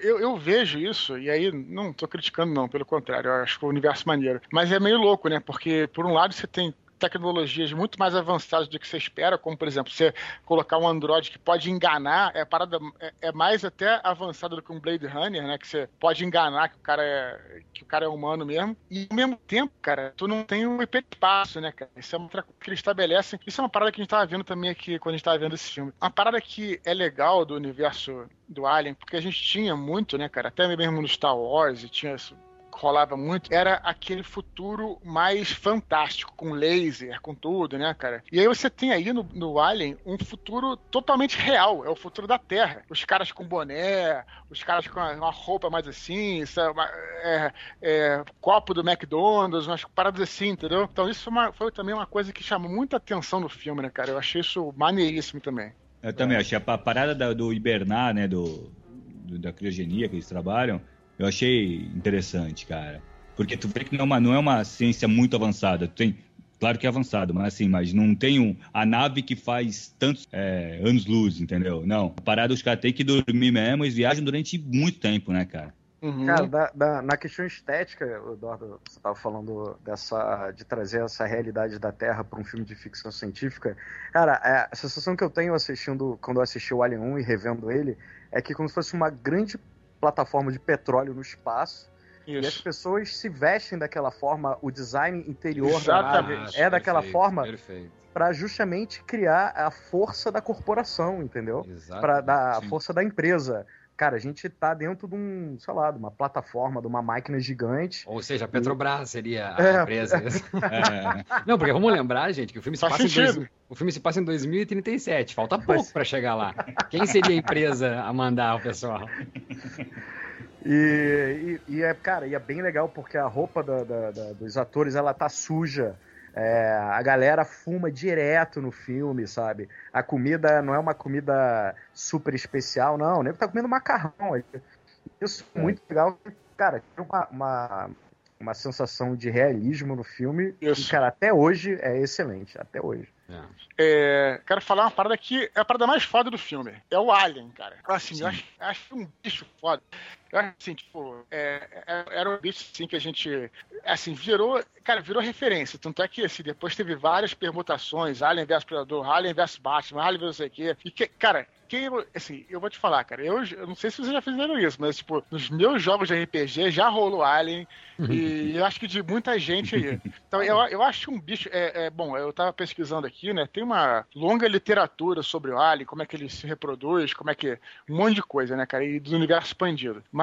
S4: eu, eu vejo isso, e aí não tô criticando, não, pelo contrário, eu acho que o universo maneiro. Mas é meio louco, né? Porque, por um lado, você tem tecnologias muito mais avançadas do que você espera, como por exemplo, você colocar um Android que pode enganar, é parada é, é mais até avançada do que um Blade Runner, né? Que você pode enganar que o cara é que o cara é humano mesmo. E ao mesmo tempo, cara, tu não tem um hiperespaço, né, cara? Isso é uma coisa que eles estabelecem. Isso é uma parada que a gente tava vendo também aqui quando a gente tava vendo esse filme. Uma parada que é legal do universo do Alien, porque a gente tinha muito, né, cara? Até mesmo no Star Wars e tinha isso rolava muito, era aquele futuro mais fantástico, com laser, com tudo, né, cara? E aí você tem aí no, no Alien um futuro totalmente real, é o futuro da Terra. Os caras com boné, os caras com uma, roupa mais assim, é uma- é- é, copo do McDonald's, umas paradas assim, entendeu? Então isso foi, uma- foi também uma coisa que chamou muita atenção no filme, né, cara? Eu achei isso maneiríssimo também.
S1: Eu também achei a pa- parada da- do hibernar, né, do, do- da criogenia que eles trabalham, eu achei interessante, cara. Porque tu vê que não é uma, não é uma ciência muito avançada. Tu tem, claro que é avançado, mas assim, mas não tem um, a nave que faz tantos é, anos-luz, entendeu? Não. A parada os caras têm que dormir mesmo, eles viajam durante muito tempo, né, cara?
S4: Uhum.
S3: Cara, da- da- na questão estética, Eduardo, você estava falando dessa, de trazer essa realidade da Terra para um filme de ficção científica. Cara, é, a sensação que eu tenho assistindo, quando eu assisti o Alien 1 e revendo ele, é que como se fosse uma grande plataforma de petróleo no espaço. E as
S4: Isso.
S3: pessoas se vestem daquela forma, o design interior da
S4: Exatamente.
S3: é daquela
S2: Perfeito,
S3: forma para justamente criar a força da corporação, entendeu?
S2: Exato.
S3: Para a força da empresa. Cara, a gente tá dentro de um, sei lá, de uma plataforma, de uma máquina gigante.
S2: Ou seja, a Petrobras seria a
S3: É.
S2: empresa. (laughs)
S1: É,
S2: Não, porque vamos lembrar, gente, que o filme se
S4: Faz
S2: passa em
S4: sentido.
S2: dois- o filme se passa em 2037. Falta pouco para chegar lá. Quem seria a empresa a mandar o pessoal?
S3: E, e, e é, cara, e é bem legal porque a roupa da- da- da- dos atores, ela tá suja. É, a galera fuma direto no filme, sabe? A comida não é uma comida super especial, não. O nego tá comendo macarrão. Isso é muito legal. Cara, tem uma, uma, uma sensação de realismo no filme.
S4: Isso.
S3: E, cara, até hoje é excelente. Até hoje.
S4: É, quero falar uma parada que é a parada mais foda do filme. É o Alien, cara. Assim, eu acho, acho um bicho foda. Eu acho assim, tipo, é, é- era um bicho assim que a gente. Assim, virou. Cara, virou referência. Tanto é que assim, depois teve várias permutações: Alien vs Predador, Alien vs Batman, Alien vs não sei o quê. E que, cara. Quem, assim, eu vou te falar, cara, eu, eu não sei se vocês já fizeram isso, mas, tipo, nos meus jogos de RPG já rolou Alien, e eu acho que de muita gente aí. Então, eu, eu acho um bicho. É, é, bom, eu tava pesquisando aqui, né? Tem uma longa literatura sobre o Alien, como é que ele se reproduz, como é que. Um monte de coisa, né, cara? E do universo expandido. Mas.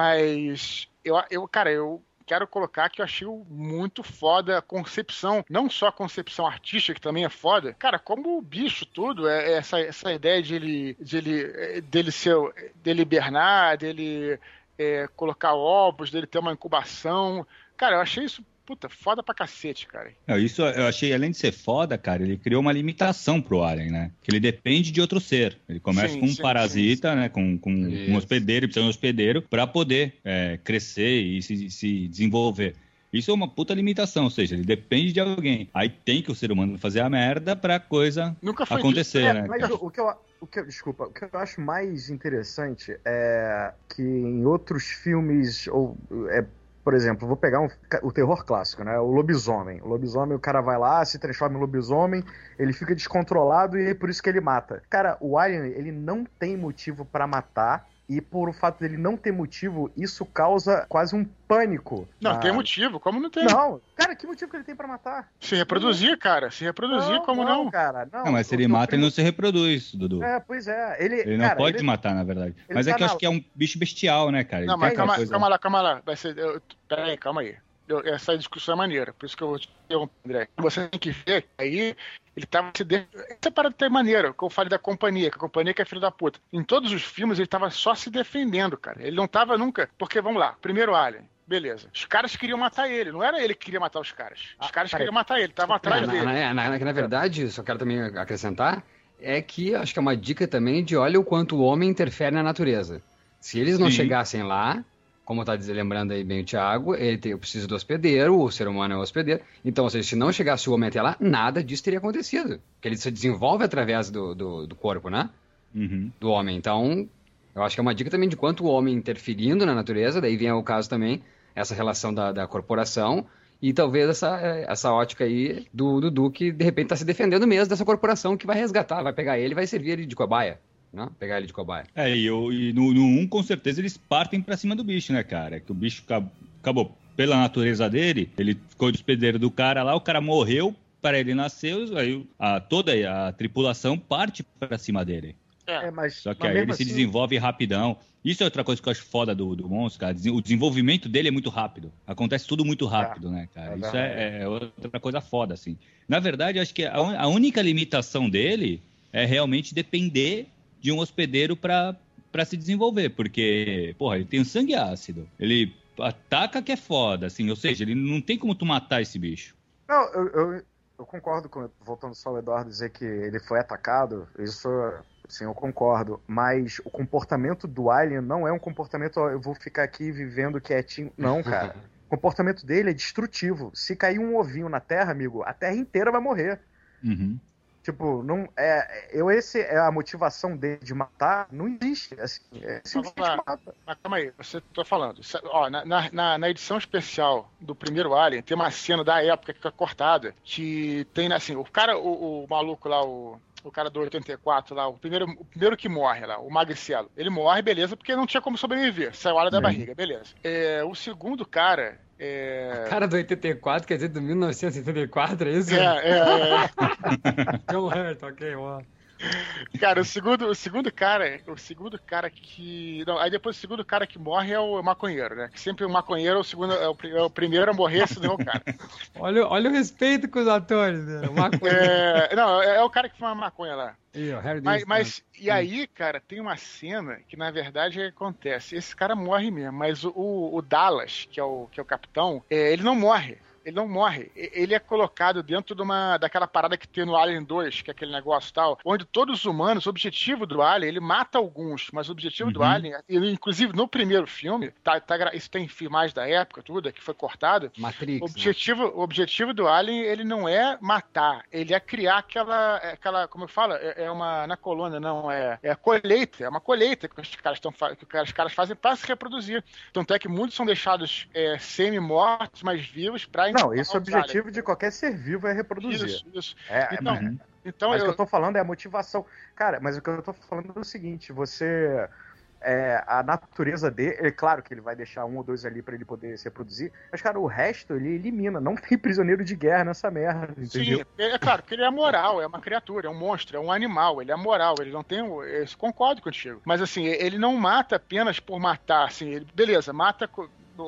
S4: Eu, eu cara, eu. Quero colocar que eu achei muito foda a concepção, não só a concepção artística, que também é foda, cara, como o bicho tudo, é, é essa, essa ideia de ele, de ele, é, dele ser, dele hibernar, dele é, colocar ovos, dele ter uma incubação. Cara, eu achei isso, puta, foda pra cacete, cara.
S1: Não, isso eu achei, além de ser foda, cara, ele criou uma limitação pro Alien, né? Que ele depende de outro ser. Ele começa
S4: Sim,
S1: com um
S4: sim,
S1: parasita, né? Com, com um hospedeiro, precisa de um hospedeiro, pra poder é, crescer e se, se desenvolver. Isso é uma puta limitação, ou seja, ele depende de alguém. Aí tem que o ser humano fazer a merda pra coisa acontecer,
S3: É,
S1: né?
S3: mas
S1: cara?
S3: o, que eu, o que desculpa, o que eu acho mais interessante é que em outros filmes, ou é, por exemplo, vou pegar um- o terror clássico, né? O lobisomem. O lobisomem, o cara vai lá, se transforma em lobisomem, ele fica descontrolado e é por isso que ele mata. Cara, o Alien, ele não tem motivo pra matar e por o fato dele não ter motivo, isso causa quase um pânico.
S4: Não,
S3: na-
S4: tem motivo, como não tem?
S3: Não, cara, que motivo que ele tem pra matar?
S4: Se reproduzir, cara. Se reproduzir, como não?
S3: cara, não.
S1: Não, mas se ele mata, ele
S3: primo-
S1: não se reproduz, Dudu.
S3: É, pois é. Ele,
S1: Ele não
S3: cara,
S1: pode
S3: ele-
S1: matar, na verdade.
S3: ele
S1: Mas é
S3: tá
S1: que eu
S3: na-
S1: acho que é um bicho bestial, né, cara? Ele
S4: Não, mas calma,
S1: coisa-
S4: calma lá, calma lá. Vai ser, eu, pera aí, calma aí. Essa discussão é maneira, por isso que eu vou te perguntar, André. Você tem que ver que aí ele tava se. De... Essa parada tem maneira, que eu falei da companhia, que a companhia que é filho da puta. Em todos os filmes ele tava só se defendendo, cara. Ele não tava nunca. Porque, vamos lá, primeiro Alien. Beleza. Os caras queriam matar ele. Não era ele que queria matar os caras. Os
S3: Ah,
S4: caras queriam matar ele. Estavam atrás
S2: Na,
S4: dele.
S2: na, na, na- na verdade, só quero também acrescentar, é que acho que é uma dica também de olha o quanto o homem interfere na natureza. Se eles não
S1: Sim.
S2: chegassem lá, como tá dizendo, lembrando aí bem o Thiago, ele tem, eu preciso do hospedeiro, o ser humano é o hospedeiro. Então, ou seja, se não chegasse o homem até lá, nada disso teria acontecido. Porque ele se desenvolve através do, do, do corpo, né?
S1: Uhum.
S2: do homem. Então, eu acho que é uma dica também de quanto o homem interferindo na natureza, daí vem o caso também, essa relação da, da corporação, e talvez essa, essa ótica aí do Dudu que de repente está se defendendo mesmo dessa corporação que vai resgatar, vai pegar ele e vai servir ele de cobaia. Né? Pegar ele de cobaia.
S1: É, e, eu- e no, no 1, com certeza, eles partem pra cima do bicho, né, cara? Que o bicho ca- acabou, pela natureza dele, ele ficou de hospedeiro do cara lá, o cara morreu, para ele nasceu, aí a, toda a tripulação parte pra cima dele.
S3: É, mas,
S1: Só que
S3: mas
S1: aí ele se
S3: assim-
S1: desenvolve rapidão. Isso é outra coisa que eu acho foda do, do monstro, cara. O desenvolvimento dele é muito rápido. Acontece tudo muito rápido, né, cara?
S3: é
S1: Isso é, é outra coisa foda, assim. Na verdade, eu acho que a, a única limitação dele é realmente depender de um hospedeiro pra pra se desenvolver. Porque, porra, ele tem um sangue ácido. Ele ataca que é foda, assim. Ou seja, ele não tem como tu matar esse bicho.
S3: Não, eu, eu, eu concordo com, voltando só ao Eduardo dizer que ele foi atacado, isso, sim, eu concordo, mas o comportamento do Alien não é um comportamento, ó, eu vou ficar aqui vivendo quietinho, não, cara. (laughs) O comportamento dele é destrutivo. Se cair um ovinho na Terra, amigo, a Terra inteira vai morrer.
S1: Uhum.
S3: Tipo, não é, eu esse é a motivação dele de matar, não existe, assim, é simplesmente
S4: lá.
S3: mata.
S4: Mas calma aí, você tá falando. Isso- Ó, na, na- na, edição especial do primeiro Alien, tem uma cena da época que foi cortada, que tem, assim, o cara, o, o maluco lá, o, o cara do 84 lá, o primeiro, o primeiro que morre lá, o Magricelo, ele morre, beleza, porque não tinha como sobreviver, saiu a hora da
S1: Uhum.
S4: barriga, beleza. É, o segundo cara, é...
S2: Cara do 84, quer dizer, do 1984, é isso?
S4: É, é, é, (laughs)
S2: John Hurt, ok, ó.
S4: Cara, o segundo, o segundo cara, o segundo cara que. Não, aí depois o segundo cara que morre é o maconheiro, né? Que sempre o maconheiro é o segundo, é o, é o primeiro a morrer, se não é o cara. (laughs)
S2: Olha, olha o respeito com os atores, né? O Maconha.
S4: É, não, é, é o cara que fuma maconha lá.
S2: Ó, Harry
S4: Mas, mas e aí, cara, tem uma cena que na verdade acontece. Esse cara morre mesmo, mas o, o- o Dallas, que é o, que é o capitão, é, ele não morre. Ele não morre. Ele é colocado dentro de uma daquela parada que tem no Alien 2, que é aquele negócio tal, onde todos os humanos, o objetivo do Alien, ele mata alguns, mas o objetivo do
S1: Uhum.
S4: Alien, e, inclusive no primeiro filme, tá, tá isso tem filmagem da época, tudo, é que foi cortado,
S2: Matrix,
S4: o
S2: né?
S4: objetivo, o objetivo do Alien, ele não é matar, ele é criar aquela, aquela como eu falo, é, é uma, na colônia, não, é, é a colheita, é uma colheita que os caras, tão, que os caras fazem para se reproduzir. Tanto é que muitos são deixados é, semi-mortos, mas vivos, para
S3: Não, esse é o objetivo de qualquer ser vivo é reproduzir.
S4: Isso, isso.
S3: É,
S4: Então,
S3: mas-
S1: Uhum.
S4: Então,
S3: Mas o
S4: eu,
S3: que eu tô falando é a motivação. Cara, mas o que eu tô falando é o seguinte: você. é, a natureza dele, é claro que ele vai deixar um ou dois ali pra ele poder se reproduzir, mas, cara, o resto ele elimina. Não tem prisioneiro de guerra nessa merda, entendeu?
S4: Sim, é, é claro que ele é moral, é uma criatura, é um monstro, é um animal, ele é moral, ele não tem. o- Eu concordo contigo. Mas assim, ele não mata apenas por matar, assim, ele, beleza, mata.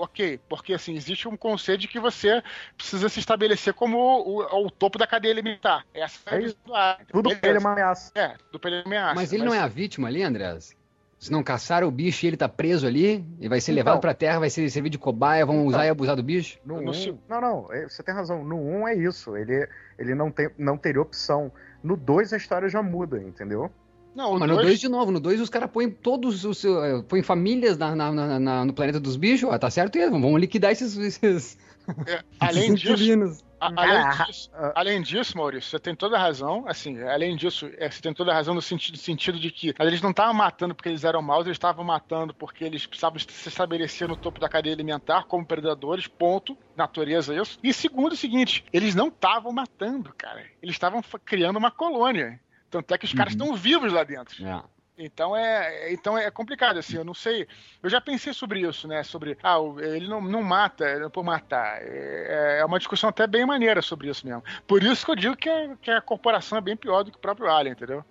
S4: Ok, porque assim, existe um conceito de que você precisa se estabelecer como o, o- o topo da cadeia alimentar. Essa é a
S3: É
S4: visão
S3: isso.
S4: Alien.
S3: Tudo
S4: Beleza.
S3: pra ele é uma ameaça.
S4: É, tudo pra ele é ameaça.
S2: Mas ele não é a vítima ali, Andrés? Se não caçaram o bicho e ele tá preso ali, e vai ser
S3: Então.
S2: levado pra terra, vai ser servir de cobaia, vão
S3: Então.
S2: usar e abusar do bicho?
S3: No
S4: No
S3: 1,
S4: se-
S3: não, não, é, você tem razão. No 1 é isso. Ele, ele não, tem, não teria opção. No 2 a história já muda, entendeu?
S4: Não,
S2: Mas no
S4: dois-
S2: 2 de novo, no 2 os caras põem todos os seus. eh, põem famílias na, na- na- na- no planeta dos bichos, ó, tá certo mesmo, vamos liquidar esses, esses,
S4: é, (laughs) além
S2: esses
S4: disso, a-
S3: Ah,
S4: além disso,
S3: ah.
S4: Além disso, Maurício, você tem toda a razão. Assim, além disso, é, você tem toda a razão no sentido, sentido de que eles não estavam matando porque eles eram maus, eles estavam matando porque eles precisavam se estabelecer no topo da cadeia alimentar como predadores, ponto. Natureza isso. E segundo, o seguinte, eles não estavam matando, cara. Eles estavam criando uma colônia. Tanto é que os caras
S1: Uhum.
S4: estão vivos lá dentro.
S2: É.
S4: Então é, então é complicado, assim, eu não sei. Eu já pensei sobre isso, né? Sobre. Ah, ele não, não mata é por matar. É, é uma discussão até bem maneira sobre isso mesmo. Por isso que eu digo que, a- que a corporação é bem pior do que o próprio Alien, entendeu?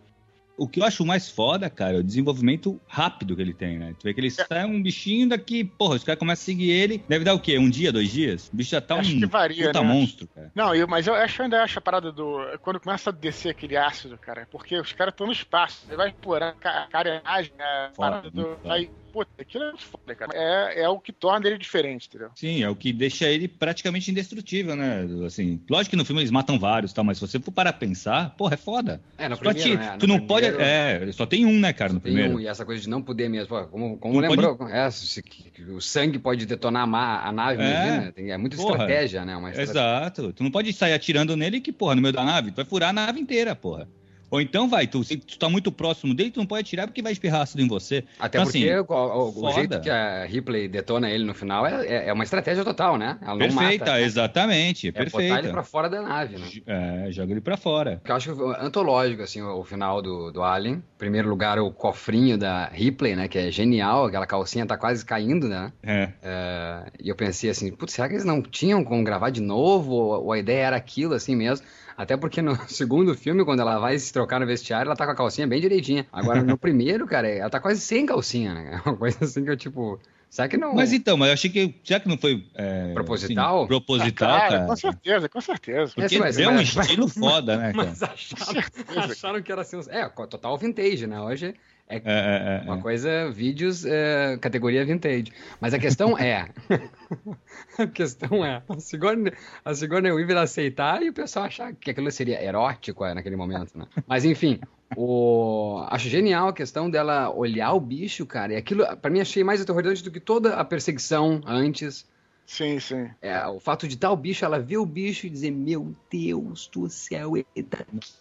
S1: O que eu acho mais foda, cara, é o desenvolvimento rápido que ele tem, né? Tu vê que ele sai um bichinho daqui, porra, os caras começam a seguir ele. Deve dar o quê? Um dia, dois dias? O bicho já tá
S4: Acho
S1: um
S4: que varia,
S1: puta
S4: né?
S1: monstro, cara.
S4: Não, eu, mas eu acho ainda acho a parada do. Quando começa a descer aquele ácido, cara, porque os caras estão no espaço. Ele vai explorar a carenagem, a parada do. Vai, puta, aquilo é muito foda, cara. É, é o que torna ele diferente, entendeu?
S1: Sim, é o que deixa ele praticamente indestrutível, né? Assim, lógico que no filme eles matam vários, e tal, mas se você for parar a pensar, porra, é foda.
S2: É, no
S1: Tu, ati-
S2: primeiro, né?
S1: tu
S2: No
S1: não pode.
S2: primeiro-
S1: É, só tem um, né, cara, no
S2: Tem
S1: primeiro.
S2: um, e essa coisa de não poder mesmo. Pô, como como
S1: Não
S2: lembrou, é, se- que- que o sangue pode detonar a, a nave,
S1: É.
S2: imagina. Tem- é muita
S1: Porra.
S2: estratégia, né? Uma estratégia.
S1: Exato. Tu não pode sair atirando nele que, porra, no meio da nave, tu vai furar a nave inteira, porra. Ou então vai, tu, se tu tá muito próximo dele, tu não pode atirar porque vai espirrar ácido em você.
S2: Até
S1: Então,
S2: porque
S1: assim,
S2: o, o- o jeito que a Ripley detona ele no final é, é- é uma estratégia total, né? Ela
S1: Perfeita,
S2: mata.
S1: exatamente,
S2: É botar ele
S1: perfeita.
S2: pra fora da nave, né?
S1: É, joga ele pra fora.
S2: Porque eu acho antológico, assim, o, o final do, do Alien. Em primeiro lugar, o cofrinho da Ripley, né? Que é genial, aquela calcinha tá quase caindo, né?
S1: É.
S2: É, e eu pensei assim, putz, será que eles não tinham como gravar de novo? Ou, ou a ideia era aquilo, assim mesmo? Até porque no (laughs) segundo filme, quando ela vai se trocar no vestiário, ela tá com a calcinha bem direitinha. Agora, no (laughs) primeiro, cara, ela tá quase sem calcinha, né? É (laughs) uma coisa assim que eu, tipo... Será que não...
S1: Mas então, mas eu achei que. Será que não foi. é,
S2: Proposital?
S1: assim, proposital,
S4: Ah,
S1: cara.
S4: com certeza, com certeza.
S1: Porque
S2: É, mas-
S1: um
S2: mas-
S1: estilo foda, né, cara?
S2: Mas acharam, acharam que era assim... É, total vintage, né? Hoje é
S1: É, é, é,
S2: Uma
S1: é.
S2: coisa, vídeos, é, categoria vintage. Mas a questão é. (laughs) a questão é. A Sigourney, a Sigourney Weaver aceitar e o pessoal achar que aquilo seria erótico é, naquele momento, né? Mas enfim. O... Acho genial a questão dela olhar o bicho, cara. E aquilo, pra mim, achei mais aterrorizante do que toda a perseguição antes.
S4: Sim, sim.
S2: É, o fato de o bicho, ela ver o bicho e dizer: Meu Deus do céu, ele tá
S1: É foda.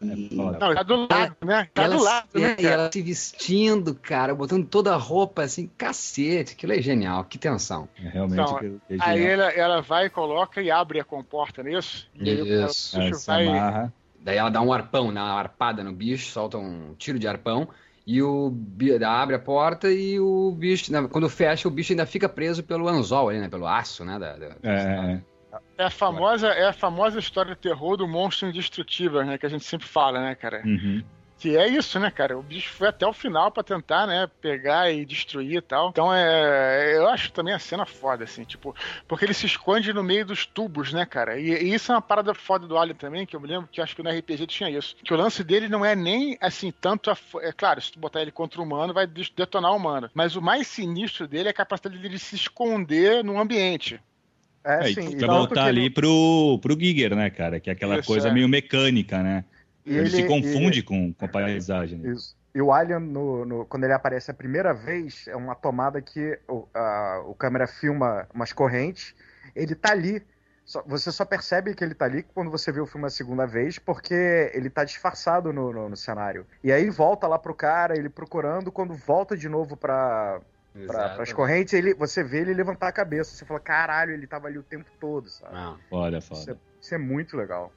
S4: Não, tá do lado, né? Tá
S2: ela,
S4: do lado,
S2: é,
S4: né,
S2: e ela se vestindo, cara, botando toda a roupa assim, cacete, aquilo é genial, que tensão.
S1: É realmente
S4: Então,
S1: é
S4: Aí ela, ela vai e coloca e abre a comporta, não é isso? E aí
S1: É,
S4: vai.
S1: amarra.
S2: Daí ela dá um arpão, dá uma arpada no bicho, solta um tiro de arpão, e o ela abre a porta e o bicho, né, quando fecha, o bicho ainda fica preso pelo anzol ali, né, pelo aço, né, da, da-
S1: É, é,
S4: a famosa, é a famosa história de terror do monstro indestrutível, né? Que a gente sempre fala, né, cara?
S1: Uhum.
S4: Que é isso, né, cara? O bicho foi até o final pra tentar, né, pegar e destruir e tal. Então é. Eu acho também a cena foda, assim, tipo, porque ele se esconde no meio dos tubos, né, cara? E, e isso é uma parada foda do Alien também, que eu me lembro que acho que no RPG tinha isso. Que o lance dele não é nem assim, tanto a. É claro, se tu botar ele contra o humano, vai detonar o humano. Mas o mais sinistro dele é a capacidade dele se esconder num ambiente.
S3: É,
S1: É,
S3: sim.
S1: pra voltar ali
S3: ele-
S1: pro, pro Giger, né, cara? Que é aquela
S4: Isso,
S1: coisa
S4: é.
S1: meio mecânica, né?
S3: e
S1: ele, se
S3: ele-
S1: confunde com, com a paisagem. né?
S3: Isso. E o Alien, no, no- quando ele aparece a primeira vez, é uma tomada que o, a, o câmera filma umas correntes. Ele tá ali. Só- você só percebe que ele tá ali quando você vê o filme a segunda vez, porque ele tá disfarçado no, no- no cenário. E aí volta lá pro cara, ele procurando, quando volta de novo pra, pra,
S2: Exato.
S3: pras correntes, ele, você vê ele levantar a cabeça. Você fala, caralho, ele tava ali o tempo todo, sabe?
S2: Não.
S1: Foda,
S3: Isso, é, isso é muito legal.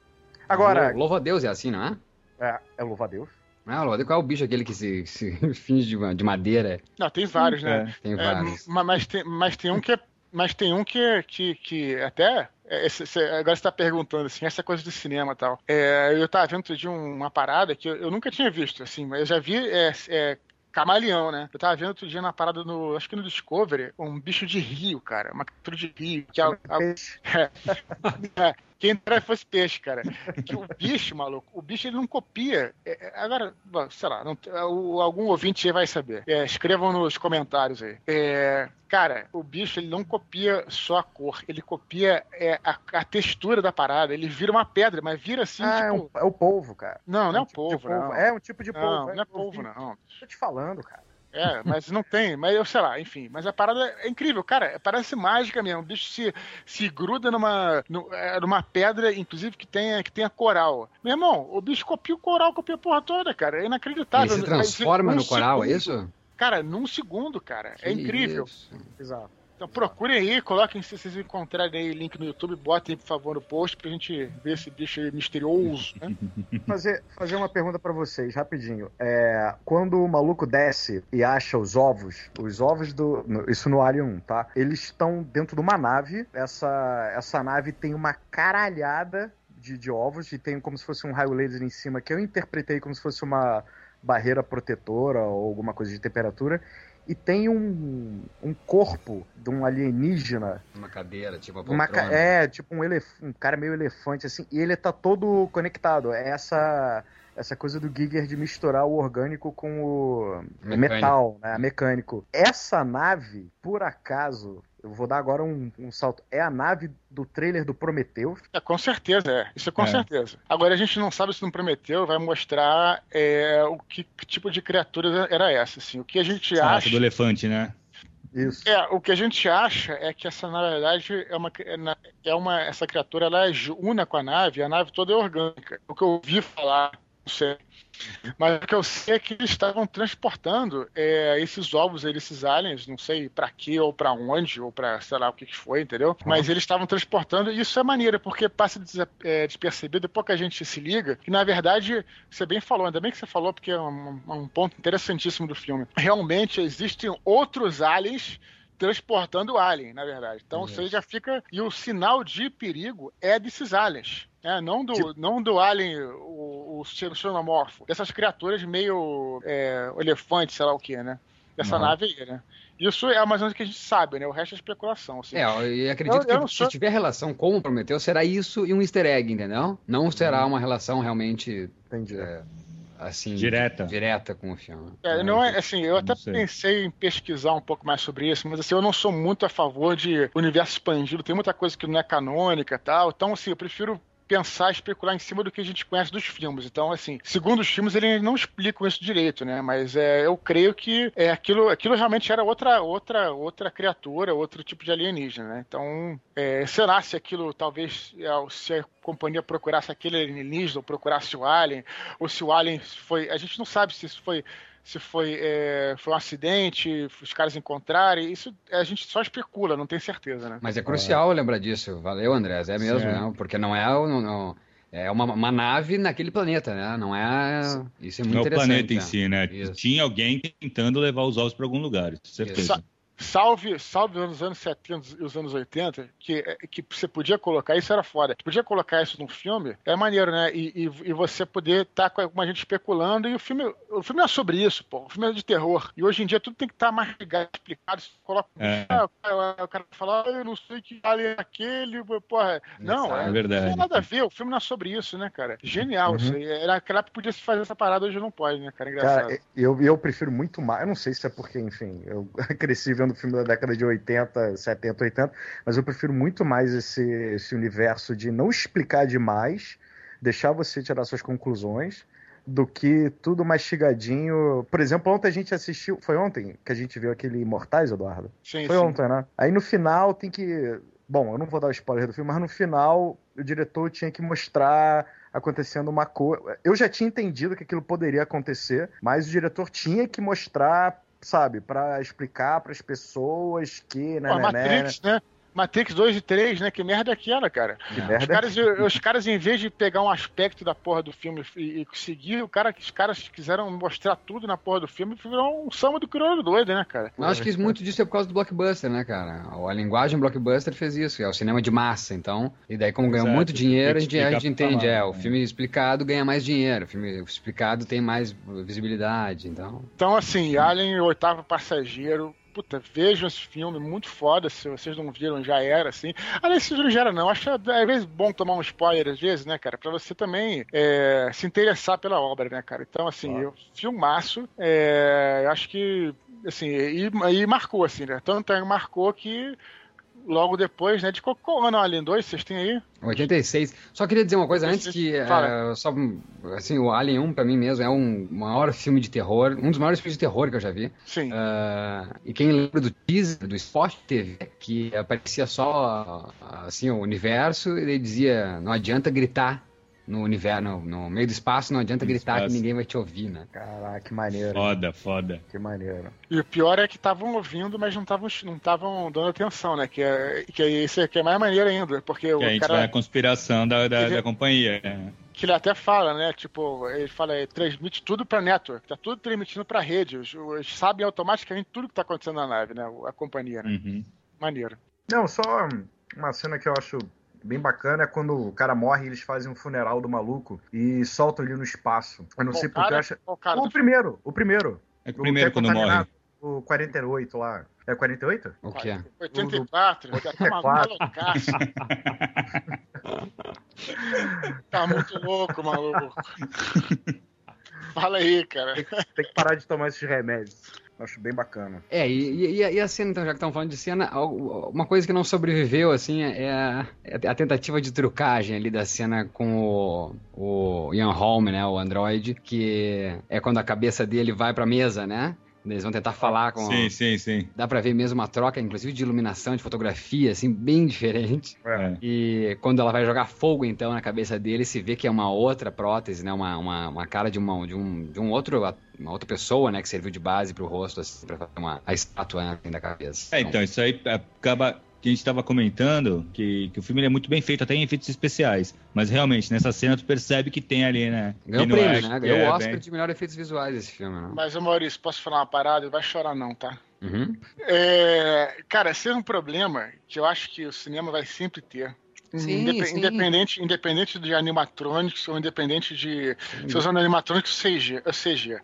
S3: Agora,
S2: Lou- Louva a Deus é assim, não é?
S3: é, é louva a Deus.
S2: Ah, louva a Deus, qual é o bicho aquele que se, se (laughs) finge de, de madeira?
S4: Não, tem vários, né?
S1: É.
S2: Tem
S4: É,
S2: vários.
S4: ma- mas, tem, mas tem um que é, mas tem um que, que, que até é, esse- esse- agora você tá perguntando assim essa coisa do cinema e tal É, eu tava vendo de uma parada que eu, eu nunca tinha visto assim mas eu já vi é, é, camaleão né? Eu tava vendo outro dia na parada no acho que no Discovery um bicho de rio cara uma criatura de rio que é,
S3: Peixe. (laughs)
S4: é, quem entrar fosse peixe, cara. Que o bicho, maluco, o bicho ele não copia. É, é, agora, bom, sei lá, não- é, o- algum ouvinte aí vai saber. É, escrevam nos comentários aí. É, cara, o bicho ele não copia só a cor, ele copia é, a, a textura da parada. Ele vira uma pedra, mas vira assim,
S3: ah, é,
S4: tipo.
S3: um- é o polvo, cara.
S4: Não, não é
S3: um
S4: o
S3: tipo
S4: polvo, não.
S3: É um tipo de polvo.
S4: Não, não é polvo,
S3: vi.
S4: não.
S3: Tô te falando, cara.
S4: É, mas não tem, mas eu sei lá, enfim. Mas a parada é incrível, cara. Parece mágica mesmo. O bicho se, se gruda numa, nu- é, numa pedra, inclusive que tenha, que tenha coral. Meu irmão, o bicho copia o coral, copia a porra toda, cara. É
S2: Ele
S4: inacreditável.
S2: se transforma
S4: Mas,
S2: no coral, é
S4: segundo,
S2: isso?
S4: Cara, num segundo, cara. É
S2: Que
S4: incrível.
S2: isso.
S3: Exato.
S4: Então procurem aí, coloquem se vocês encontrarem aí link no YouTube, botem por favor no post pra gente ver esse bicho aí misterioso, né? (laughs)
S3: fazer, fazer uma pergunta pra vocês, rapidinho. É, quando o maluco desce e acha os ovos, os ovos do. Isso no Alien 1, tá? Eles estão dentro de uma nave. Essa, essa nave tem uma caralhada de, de ovos e tem como se fosse um raio laser em cima, que eu interpretei como se fosse uma barreira protetora ou alguma coisa de temperatura. E tem um, um corpo de um alienígena
S2: Uma cadeira, tipo uma
S3: uma ca- é, tipo um, um cara meio elefante, assim, e ele tá todo conectado. É essa, essa coisa do Giger de misturar o orgânico com o
S2: Mecânico.
S3: metal, né? Mecânico. Essa nave, por acaso, eu vou dar agora um, um salto, é a nave do trailer do Prometheus.
S4: É, com certeza, é. Isso é com
S1: É.
S4: certeza. Agora a gente não sabe se não prometeu, vai mostrar é, o que, que tipo de criatura era essa, assim. O que a gente
S1: Ah,
S4: acha.
S1: do elefante, né?
S3: Isso.
S4: É, o que a gente acha é que essa, na verdade, é uma, é é uma essa criatura, ela é una com a nave, a nave toda é orgânica. O que eu ouvi falar, sei. Mas o que eu sei é que eles estavam transportando é, esses ovos, esses aliens, não sei pra quê ou pra onde, ou pra sei lá o que que foi, entendeu? Mas eles estavam transportando, e isso é maneiro, porque passa é, despercebido, pouca gente se liga, que na verdade, você bem falou, ainda bem que você falou, porque é um, um ponto interessantíssimo do filme. Realmente existem outros aliens transportando o alien, na verdade. Então você já fica. E o sinal de perigo é desses aliens. né? não, do, não do alien, o, o xenomorfo. Dessas criaturas meio é, elefante, sei lá o que, né? Dessa
S1: Uhum.
S4: nave aí, né? Isso é mais ou menos o que a gente sabe, né? O resto é especulação. Assim.
S2: É, e acredito
S4: Eu- eu
S2: que se
S4: sou-
S2: tiver relação com o Prometeu, será isso e um easter egg, entendeu? Não será uma relação realmente,
S3: Entendi.
S2: é, assim...
S1: Direta.
S2: Direta com o filme.
S4: É, não é assim, eu até pensei em pesquisar um pouco mais sobre isso, mas assim, eu não sou muito a favor de universo expandido, tem muita coisa que não é canônica e tal, então assim, eu prefiro pensar, especular em cima do que a gente conhece dos filmes. Então, assim, segundo os filmes, eles não explicam isso direito, né? Mas é, eu creio que é, aquilo, aquilo realmente era outra, outra, outra criatura, outro tipo de alienígena, né? Então, é, será se aquilo talvez é, se a companhia procurasse aquele alienígena ou procurasse o alien, ou se o alien foi. A gente não sabe se isso foi se foi, é, foi um acidente, os caras encontrarem, isso a gente só especula, não tem certeza, né?
S2: Mas é crucial lembrar disso. Valeu, Andrés. É mesmo, né? Porque não é, não, não- é uma, uma nave naquele planeta, né? Não é. Isso é muito
S1: Não é o
S2: interessante.
S1: planeta em
S2: né?
S1: si, né?
S2: Isso.
S1: Tinha alguém tentando levar os ovos para algum lugar, isso, certeza.
S4: Sa- Salve, salve os anos 70 e os anos 80, que, que você podia colocar, isso era foda. Você podia colocar isso num filme, é maneiro, né? E, e, e você poder estar com alguma gente especulando, e o filme, o filme é sobre isso, pô. O filme é de terror. E hoje em dia tudo tem que estar mastigado, explicado. Você coloca.
S1: É.
S4: Ah, o cara- o cara fala, ah, eu não sei que alien é aquele, porra. Não, é,
S1: É verdade.
S4: Não tem nada a ver, o filme não é sobre isso, né, cara? Genial isso aí. Era naquela época podia se fazer essa parada, hoje não pode, né, cara? Engraçado.
S3: Cara, eu, eu prefiro muito mais. Eu não sei se é porque, enfim, eu (laughs) cresci vendo filme da década de 80, 70, 80, mas eu prefiro muito mais esse, esse universo de não explicar demais, deixar você tirar suas conclusões, do que tudo mastigadinho. Por exemplo, ontem a gente assistiu. Foi ontem que a gente viu aquele Imortais, Eduardo?
S4: sim,
S3: Foi
S4: sim.
S3: ontem, né? Aí no final tem que. Bom, eu não vou dar o spoiler do filme, mas no final o diretor tinha que mostrar acontecendo uma coisa. Eu já tinha entendido que aquilo poderia acontecer, mas o diretor tinha que mostrar, sabe, Pra explicar pras pessoas que, né,
S4: Pô,
S3: né, né,
S4: Matrix, né? Matrix 2 e 3, né? Que merda é aquela, cara?
S3: que
S2: É.
S4: Os
S3: merda.
S4: caras, os caras, em vez de pegar um aspecto da porra do filme e, e seguir, o cara, os caras quiseram mostrar tudo na porra do filme, virou um samba do crioulo doido, né, cara?
S2: Eu acho que muito disso é por causa do blockbuster, né, cara? A linguagem blockbuster fez isso, é o cinema de massa, então. E daí, como ganhou
S1: Exato,
S2: muito dinheiro, a gente, a gente entende, é, o
S1: né?
S2: filme explicado ganha mais dinheiro, o filme explicado tem mais visibilidade, então.
S4: Então, assim, Alien, o oitavo passageiro. Puta, vejam esse filme, muito foda. Se vocês não viram, já era, assim. Aliás, se não já era, não. Acho às vezes bom tomar um spoiler, às vezes, né, cara? Pra você também é, se interessar pela obra, né, cara? Então, assim,
S3: Claro.
S4: eu, filmaço. É, eu acho que, assim, e, e marcou, assim, né? Tanto é marcou que logo depois, né? De qual, qual ano Alien 2 vocês têm aí?
S2: 86. Só queria dizer uma coisa antes que é, só assim, o Alien 1 pra mim mesmo é um maior filme de terror, um dos maiores filmes de terror que eu já vi.
S4: Sim.
S2: Ah, e quem lembra do teaser do Spot TV, que aparecia só assim o universo e ele dizia não adianta gritar no universo, no, no meio do espaço, não adianta
S1: No
S2: gritar
S1: espaço.
S2: que ninguém vai te ouvir, né?
S3: Caraca, que maneiro.
S1: Foda, foda.
S3: Que maneiro.
S4: E o pior é que estavam ouvindo, mas não estavam não estavam dando atenção, né? Que é, que é isso que é mais maneiro ainda, porque
S1: Que a
S4: o
S1: gente
S4: cara
S1: vai à conspiração da, da,
S4: Ele-
S1: da companhia. né?
S4: que ele até fala, né? Tipo, ele fala, ele transmite tudo pra network, tá tudo transmitindo pra rede. Os, os sabem automaticamente tudo que tá acontecendo na nave, né? A companhia, né?
S1: Uhum.
S4: Maneiro.
S3: Não, só uma cena que eu acho bem bacana é quando o cara morre e eles fazem um funeral do maluco e soltam ele no espaço. Eu não
S4: Qual
S3: sei porque eu
S4: cara?
S3: acho.
S4: Qual cara?
S3: O primeiro, o primeiro.
S1: É que
S3: O
S1: primeiro
S3: que é
S1: quando morre.
S3: contaminado, O 48 lá. É 48?
S2: O que é?
S4: 84, tá maluco, malucaço. (laughs) Tá muito louco, maluco. Fala aí, cara.
S3: Tem que parar de tomar esses remédios. Acho bem bacana.
S2: É, e, e- e a cena, então, já que estamos falando de cena, uma coisa que não sobreviveu, assim, é a, é a tentativa de trucagem ali da cena com o, o Ian Holm, né, o android, que é quando a cabeça dele vai pra mesa, né? Eles vão tentar falar com...
S1: Sim, sim, sim.
S2: Dá pra ver mesmo uma troca, inclusive de iluminação, de fotografia, assim, bem (laughs) diferente.
S1: É.
S2: E quando ela vai jogar fogo, então, na cabeça dele, se vê que é uma outra prótese, né? Uma, uma, uma cara de, uma, de, um, de um outro, uma outra pessoa, né? Que serviu de base pro rosto, assim, pra fazer uma, a estátua né, da cabeça.
S1: É, então, isso aí acaba. Que a gente estava comentando que, que o filme ele é muito bem feito, até em efeitos especiais. Mas realmente, nessa cena, tu percebe que tem ali, né?
S2: Ganhou prêmio,
S1: é-
S2: né?
S1: que
S2: Ganhou
S1: é
S2: o Oscar
S1: bem-
S2: de melhor efeitos visuais esse filme, né?
S4: Mas, Maurício, posso falar uma parada? Não vai chorar não, tá?
S2: Uhum.
S4: É, cara, esse é um problema que eu acho que o cinema vai sempre ter.
S2: Sim,
S4: Indepe-
S2: sim.
S4: Independente, independente de animatronics ou independente de se usando animatronics ou CG. CG.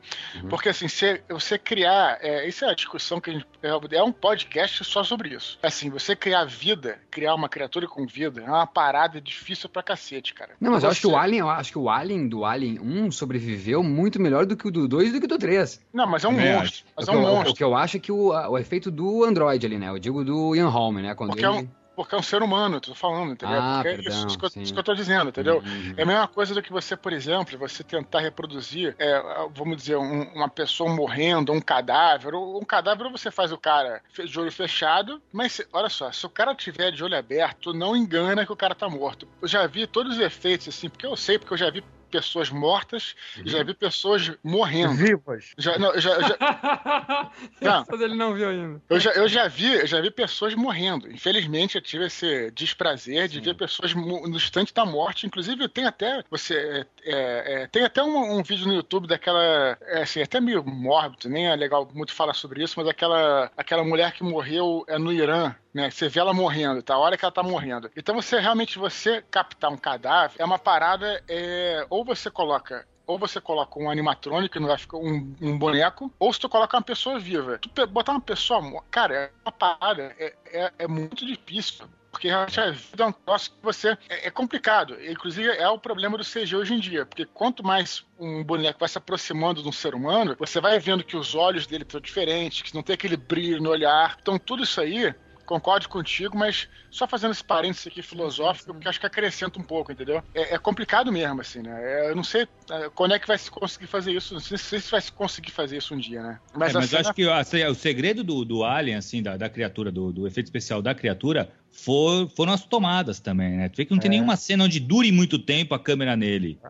S2: Uhum.
S4: Porque assim, se você criar. É, isso é a discussão que a gente. É, é um podcast só sobre isso. Assim, você criar vida, criar uma criatura com vida, é uma parada difícil pra cacete, cara.
S2: Não, mas eu acho que o
S4: Você-
S2: Alien, eu acho que o Alien do Alien 1 sobreviveu muito melhor do que o do 2 e do que o do 3.
S4: Não, mas é um
S1: Também
S4: monstro. Mas
S2: o,
S4: é um
S2: que eu-
S4: monstro.
S2: o que eu acho é que o, o efeito do Android ali, né? Eu digo do Ian Holm, né? Quando
S4: Porque é
S2: ele...
S4: um- Porque é um ser humano, eu tô falando, entendeu?
S2: Ah,
S4: Porque é
S2: perdão,
S4: isso, isso, que eu, isso que eu tô dizendo, entendeu?
S2: Uhum.
S4: É a mesma coisa do que você, por exemplo, você tentar reproduzir, é, vamos dizer, um- uma pessoa morrendo, um cadáver. Um cadáver você faz o cara de olho fechado, mas se- olha só, se o cara tiver de olho aberto, não engana que o cara tá morto. Eu já vi todos os efeitos assim, porque eu sei, porque eu já vi pessoas mortas
S2: Uhum.
S4: e já vi pessoas morrendo.
S3: Vivas.
S4: Já, não, eu já, já- (laughs) Não.
S2: Não viu ainda.
S4: eu já, eu já vi, já vi pessoas morrendo. Infelizmente, eu tive esse desprazer de ver pessoas no instante da morte. Inclusive, tem até você é, é, é, tem até um, um vídeo no YouTube daquela, é, assim, até meio mórbido, nem é legal muito falar sobre isso, mas aquela aquela mulher que morreu é, no Irã. Né, você vê ela morrendo, tá? A hora que ela tá morrendo. Então você realmente você captar um cadáver é uma parada. É, ou você coloca ou você coloca um animatrônico, não vai ficar um, um boneco, ou se tu coloca uma pessoa viva. Tu botar uma pessoa, cara, é uma parada, é, é, é muito difícil. Porque realmente a vida é um troço que você. É, é complicado. Inclusive, é o problema do CG hoje em dia. Porque quanto mais um boneco vai se aproximando de um ser humano, você vai vendo que os olhos dele estão diferentes, que não tem aquele brilho no olhar. Então, tudo isso aí concordo contigo, mas só fazendo esse parênteses aqui filosófico, porque acho que acrescenta um pouco, entendeu? É, é complicado mesmo, assim, né? É, eu não sei é, quando é que vai se conseguir fazer isso, não sei se vai se conseguir fazer isso um dia, né?
S1: Mas,
S4: a
S1: mas
S4: cena-
S1: acho que assim, o segredo do, do Alien, assim, da, da criatura, do, do efeito especial da criatura, for- foram as tomadas também, né? Tu vê que não tem
S3: É.
S1: nenhuma cena onde dure muito tempo a câmera nele.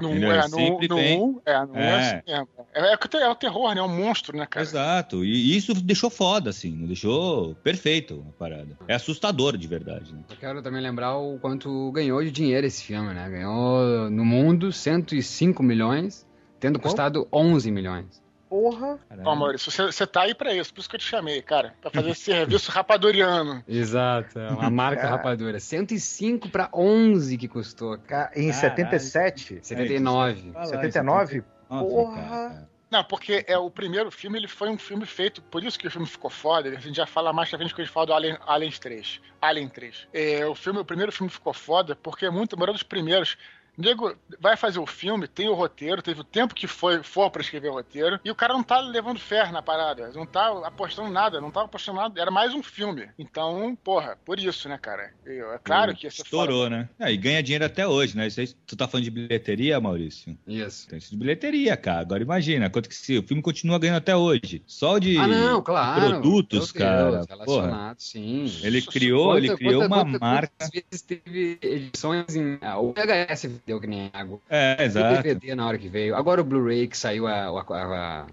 S4: No,
S1: Entendeu?
S4: é,
S1: Ele
S4: no,
S1: sempre
S4: no um, é, no um é
S1: É.
S4: assim. É, é, é o terror, né? É um monstro, né, cara?
S1: Exato. E isso deixou foda, assim, não deixou perfeito a parada. É assustador, de verdade, né?
S2: Eu quero também lembrar o quanto ganhou de dinheiro esse filme, né? Ganhou no mundo 105 milhões, tendo custado 11 milhões.
S3: Porra.
S1: Caralho.
S4: Ó, Maurício, você, você tá aí pra isso, por isso que eu te chamei, cara. Pra fazer esse (laughs) serviço rapadoriano.
S2: Exato, é uma marca
S3: Cara.
S2: rapadura. 105 para 11 que custou.
S3: Ca- Em
S1: Caralho.
S3: 77?
S2: 79.
S1: Fala aí,
S3: 79?
S1: Nossa,
S3: Porra.
S1: cara.
S4: Não, porque é o primeiro filme, ele foi um filme feito, por isso que o filme ficou foda. A gente já fala mais pra frente quando a gente fala do Alien, Alien 3. Alien 3. É, o filme, o primeiro filme ficou foda porque é muito, um dos primeiros. Nego vai fazer o filme, tem o roteiro, teve o tempo que foi for pra escrever o roteiro, e o cara não tá levando fé na parada, não tá apostando nada, não tava apostando nada, era mais um filme. Então, porra, por isso, né, cara? Eu- é claro que ia ser foda.
S1: Estourou, né? É, e ganha dinheiro até hoje, né? Isso aí, tu tá falando de bilheteria, Maurício?
S2: Isso.
S1: Tem isso de bilheteria, cara. Agora imagina, quanto que se, o filme continua ganhando até hoje. Só de
S2: Ah, não, claro.
S1: produtos,
S2: Meu
S1: cara.
S2: Deus,
S1: Porra.
S2: sim.
S1: Ele criou, ele
S2: Quanta-
S1: criou
S2: quanta-
S1: uma
S2: quanta-
S1: marca.
S2: Quantas vezes teve edições em. ah, O VHS deu que nem água.
S1: É,
S2: O
S1: exato.
S2: DVD na hora que veio. Agora o Blu-ray que saiu a, a, a-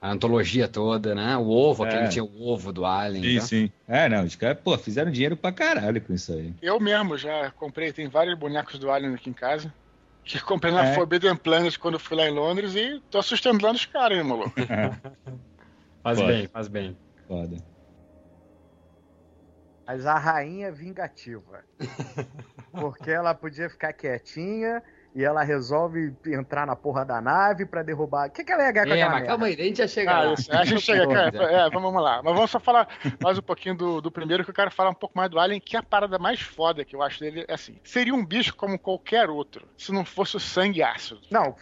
S2: a antologia toda, né? O ovo,
S1: É.
S2: aquele tinha o ovo do Alien.
S1: Sim,
S2: tá?
S1: sim. É, não, os caras, pô, fizeram dinheiro pra caralho com isso aí.
S4: Eu mesmo já comprei, tem vários bonecos do Alien aqui em casa. Que comprei na
S1: É.
S4: Forbidden Planet quando fui lá em Londres e tô sustentando os caras, hein, maluco. (laughs)
S2: Faz
S1: Pode.
S2: bem, faz bem.
S1: Foda.
S3: Mas a rainha vingativa. (laughs) Porque ela podia ficar quietinha e ela resolve entrar na porra da nave pra derrubar. O que, que ela ia ganhar com
S2: É,
S3: aquela
S2: mas
S3: merda?
S2: calma aí, a gente já chega
S4: Ah,
S2: lá.
S4: isso. A gente chega, cara. É, vamos, vamos lá. Mas vamos só falar mais um pouquinho do, do primeiro, que eu quero falar um pouco mais do Alien, que é a parada mais foda que eu acho dele é assim. Seria um bicho como qualquer outro, se não fosse o sangue ácido.
S3: Não,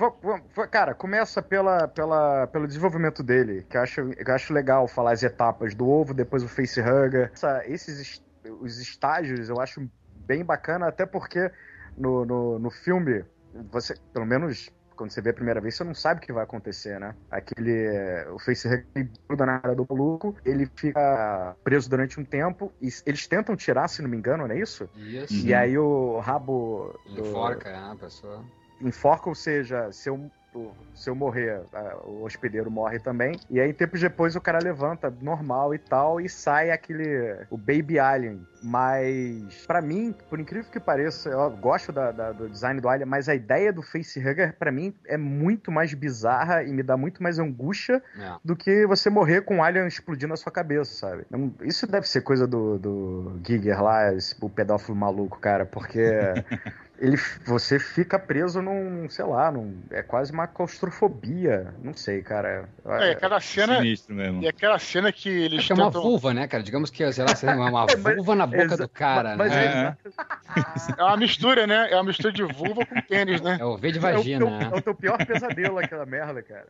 S3: cara, começa pela, pela, pelo desenvolvimento dele, que eu acho, que eu acho legal falar as etapas do ovo, depois o facehugger. Esses os estágios eu acho bem bacana, até porque no, no, no filme, você, pelo menos quando você vê a primeira vez, você não sabe o que vai acontecer, né? Aquele. O facehugger ele gruda na cara do maluco, ele fica preso durante um tempo, e eles tentam tirar, se não me engano, não é isso?
S2: Isso.
S3: E aí o rabo. do-
S2: Enforca né, a pessoa.
S3: enforca, ou seja, se eu, se eu morrer, o hospedeiro morre também. E aí, tempos depois, o cara levanta normal e tal, e sai aquele. o Baby Alien. Mas, pra mim, por incrível que pareça, eu gosto da- da- do design do Alien, mas a ideia do facehugger, pra mim, é muito mais bizarra e me dá muito mais angústia
S2: É.
S3: do que você morrer com um alien explodindo na sua cabeça, sabe? Isso deve ser coisa do, do Giger lá, esse, o pedófilo maluco, cara, porque (laughs) ele, você fica preso num, sei lá, num, é quase uma claustrofobia, não sei, cara.
S4: É, aquela cena.
S1: Sinistro mesmo.
S4: E aquela cena que eles
S2: Acho que é uma
S4: tentam.
S2: vulva, né, cara? Digamos que, sei lá, seria uma, (laughs)
S3: Mas-
S2: vulva na boca do cara,
S3: mas
S2: né?
S1: É. (laughs)
S4: É uma mistura, né? É uma mistura de vulva com pênis, né?
S2: É o V de
S3: É o, teu,
S2: vagina, né?
S3: é o teu pior pesadelo, aquela merda, cara.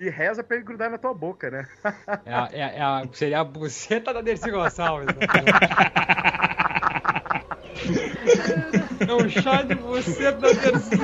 S3: E reza pra ele grudar na tua boca, né?
S2: É a- é a- é a- seria a buceta da Dercy Gonçalves. né? (laughs) É um chá de buceta da Dercy.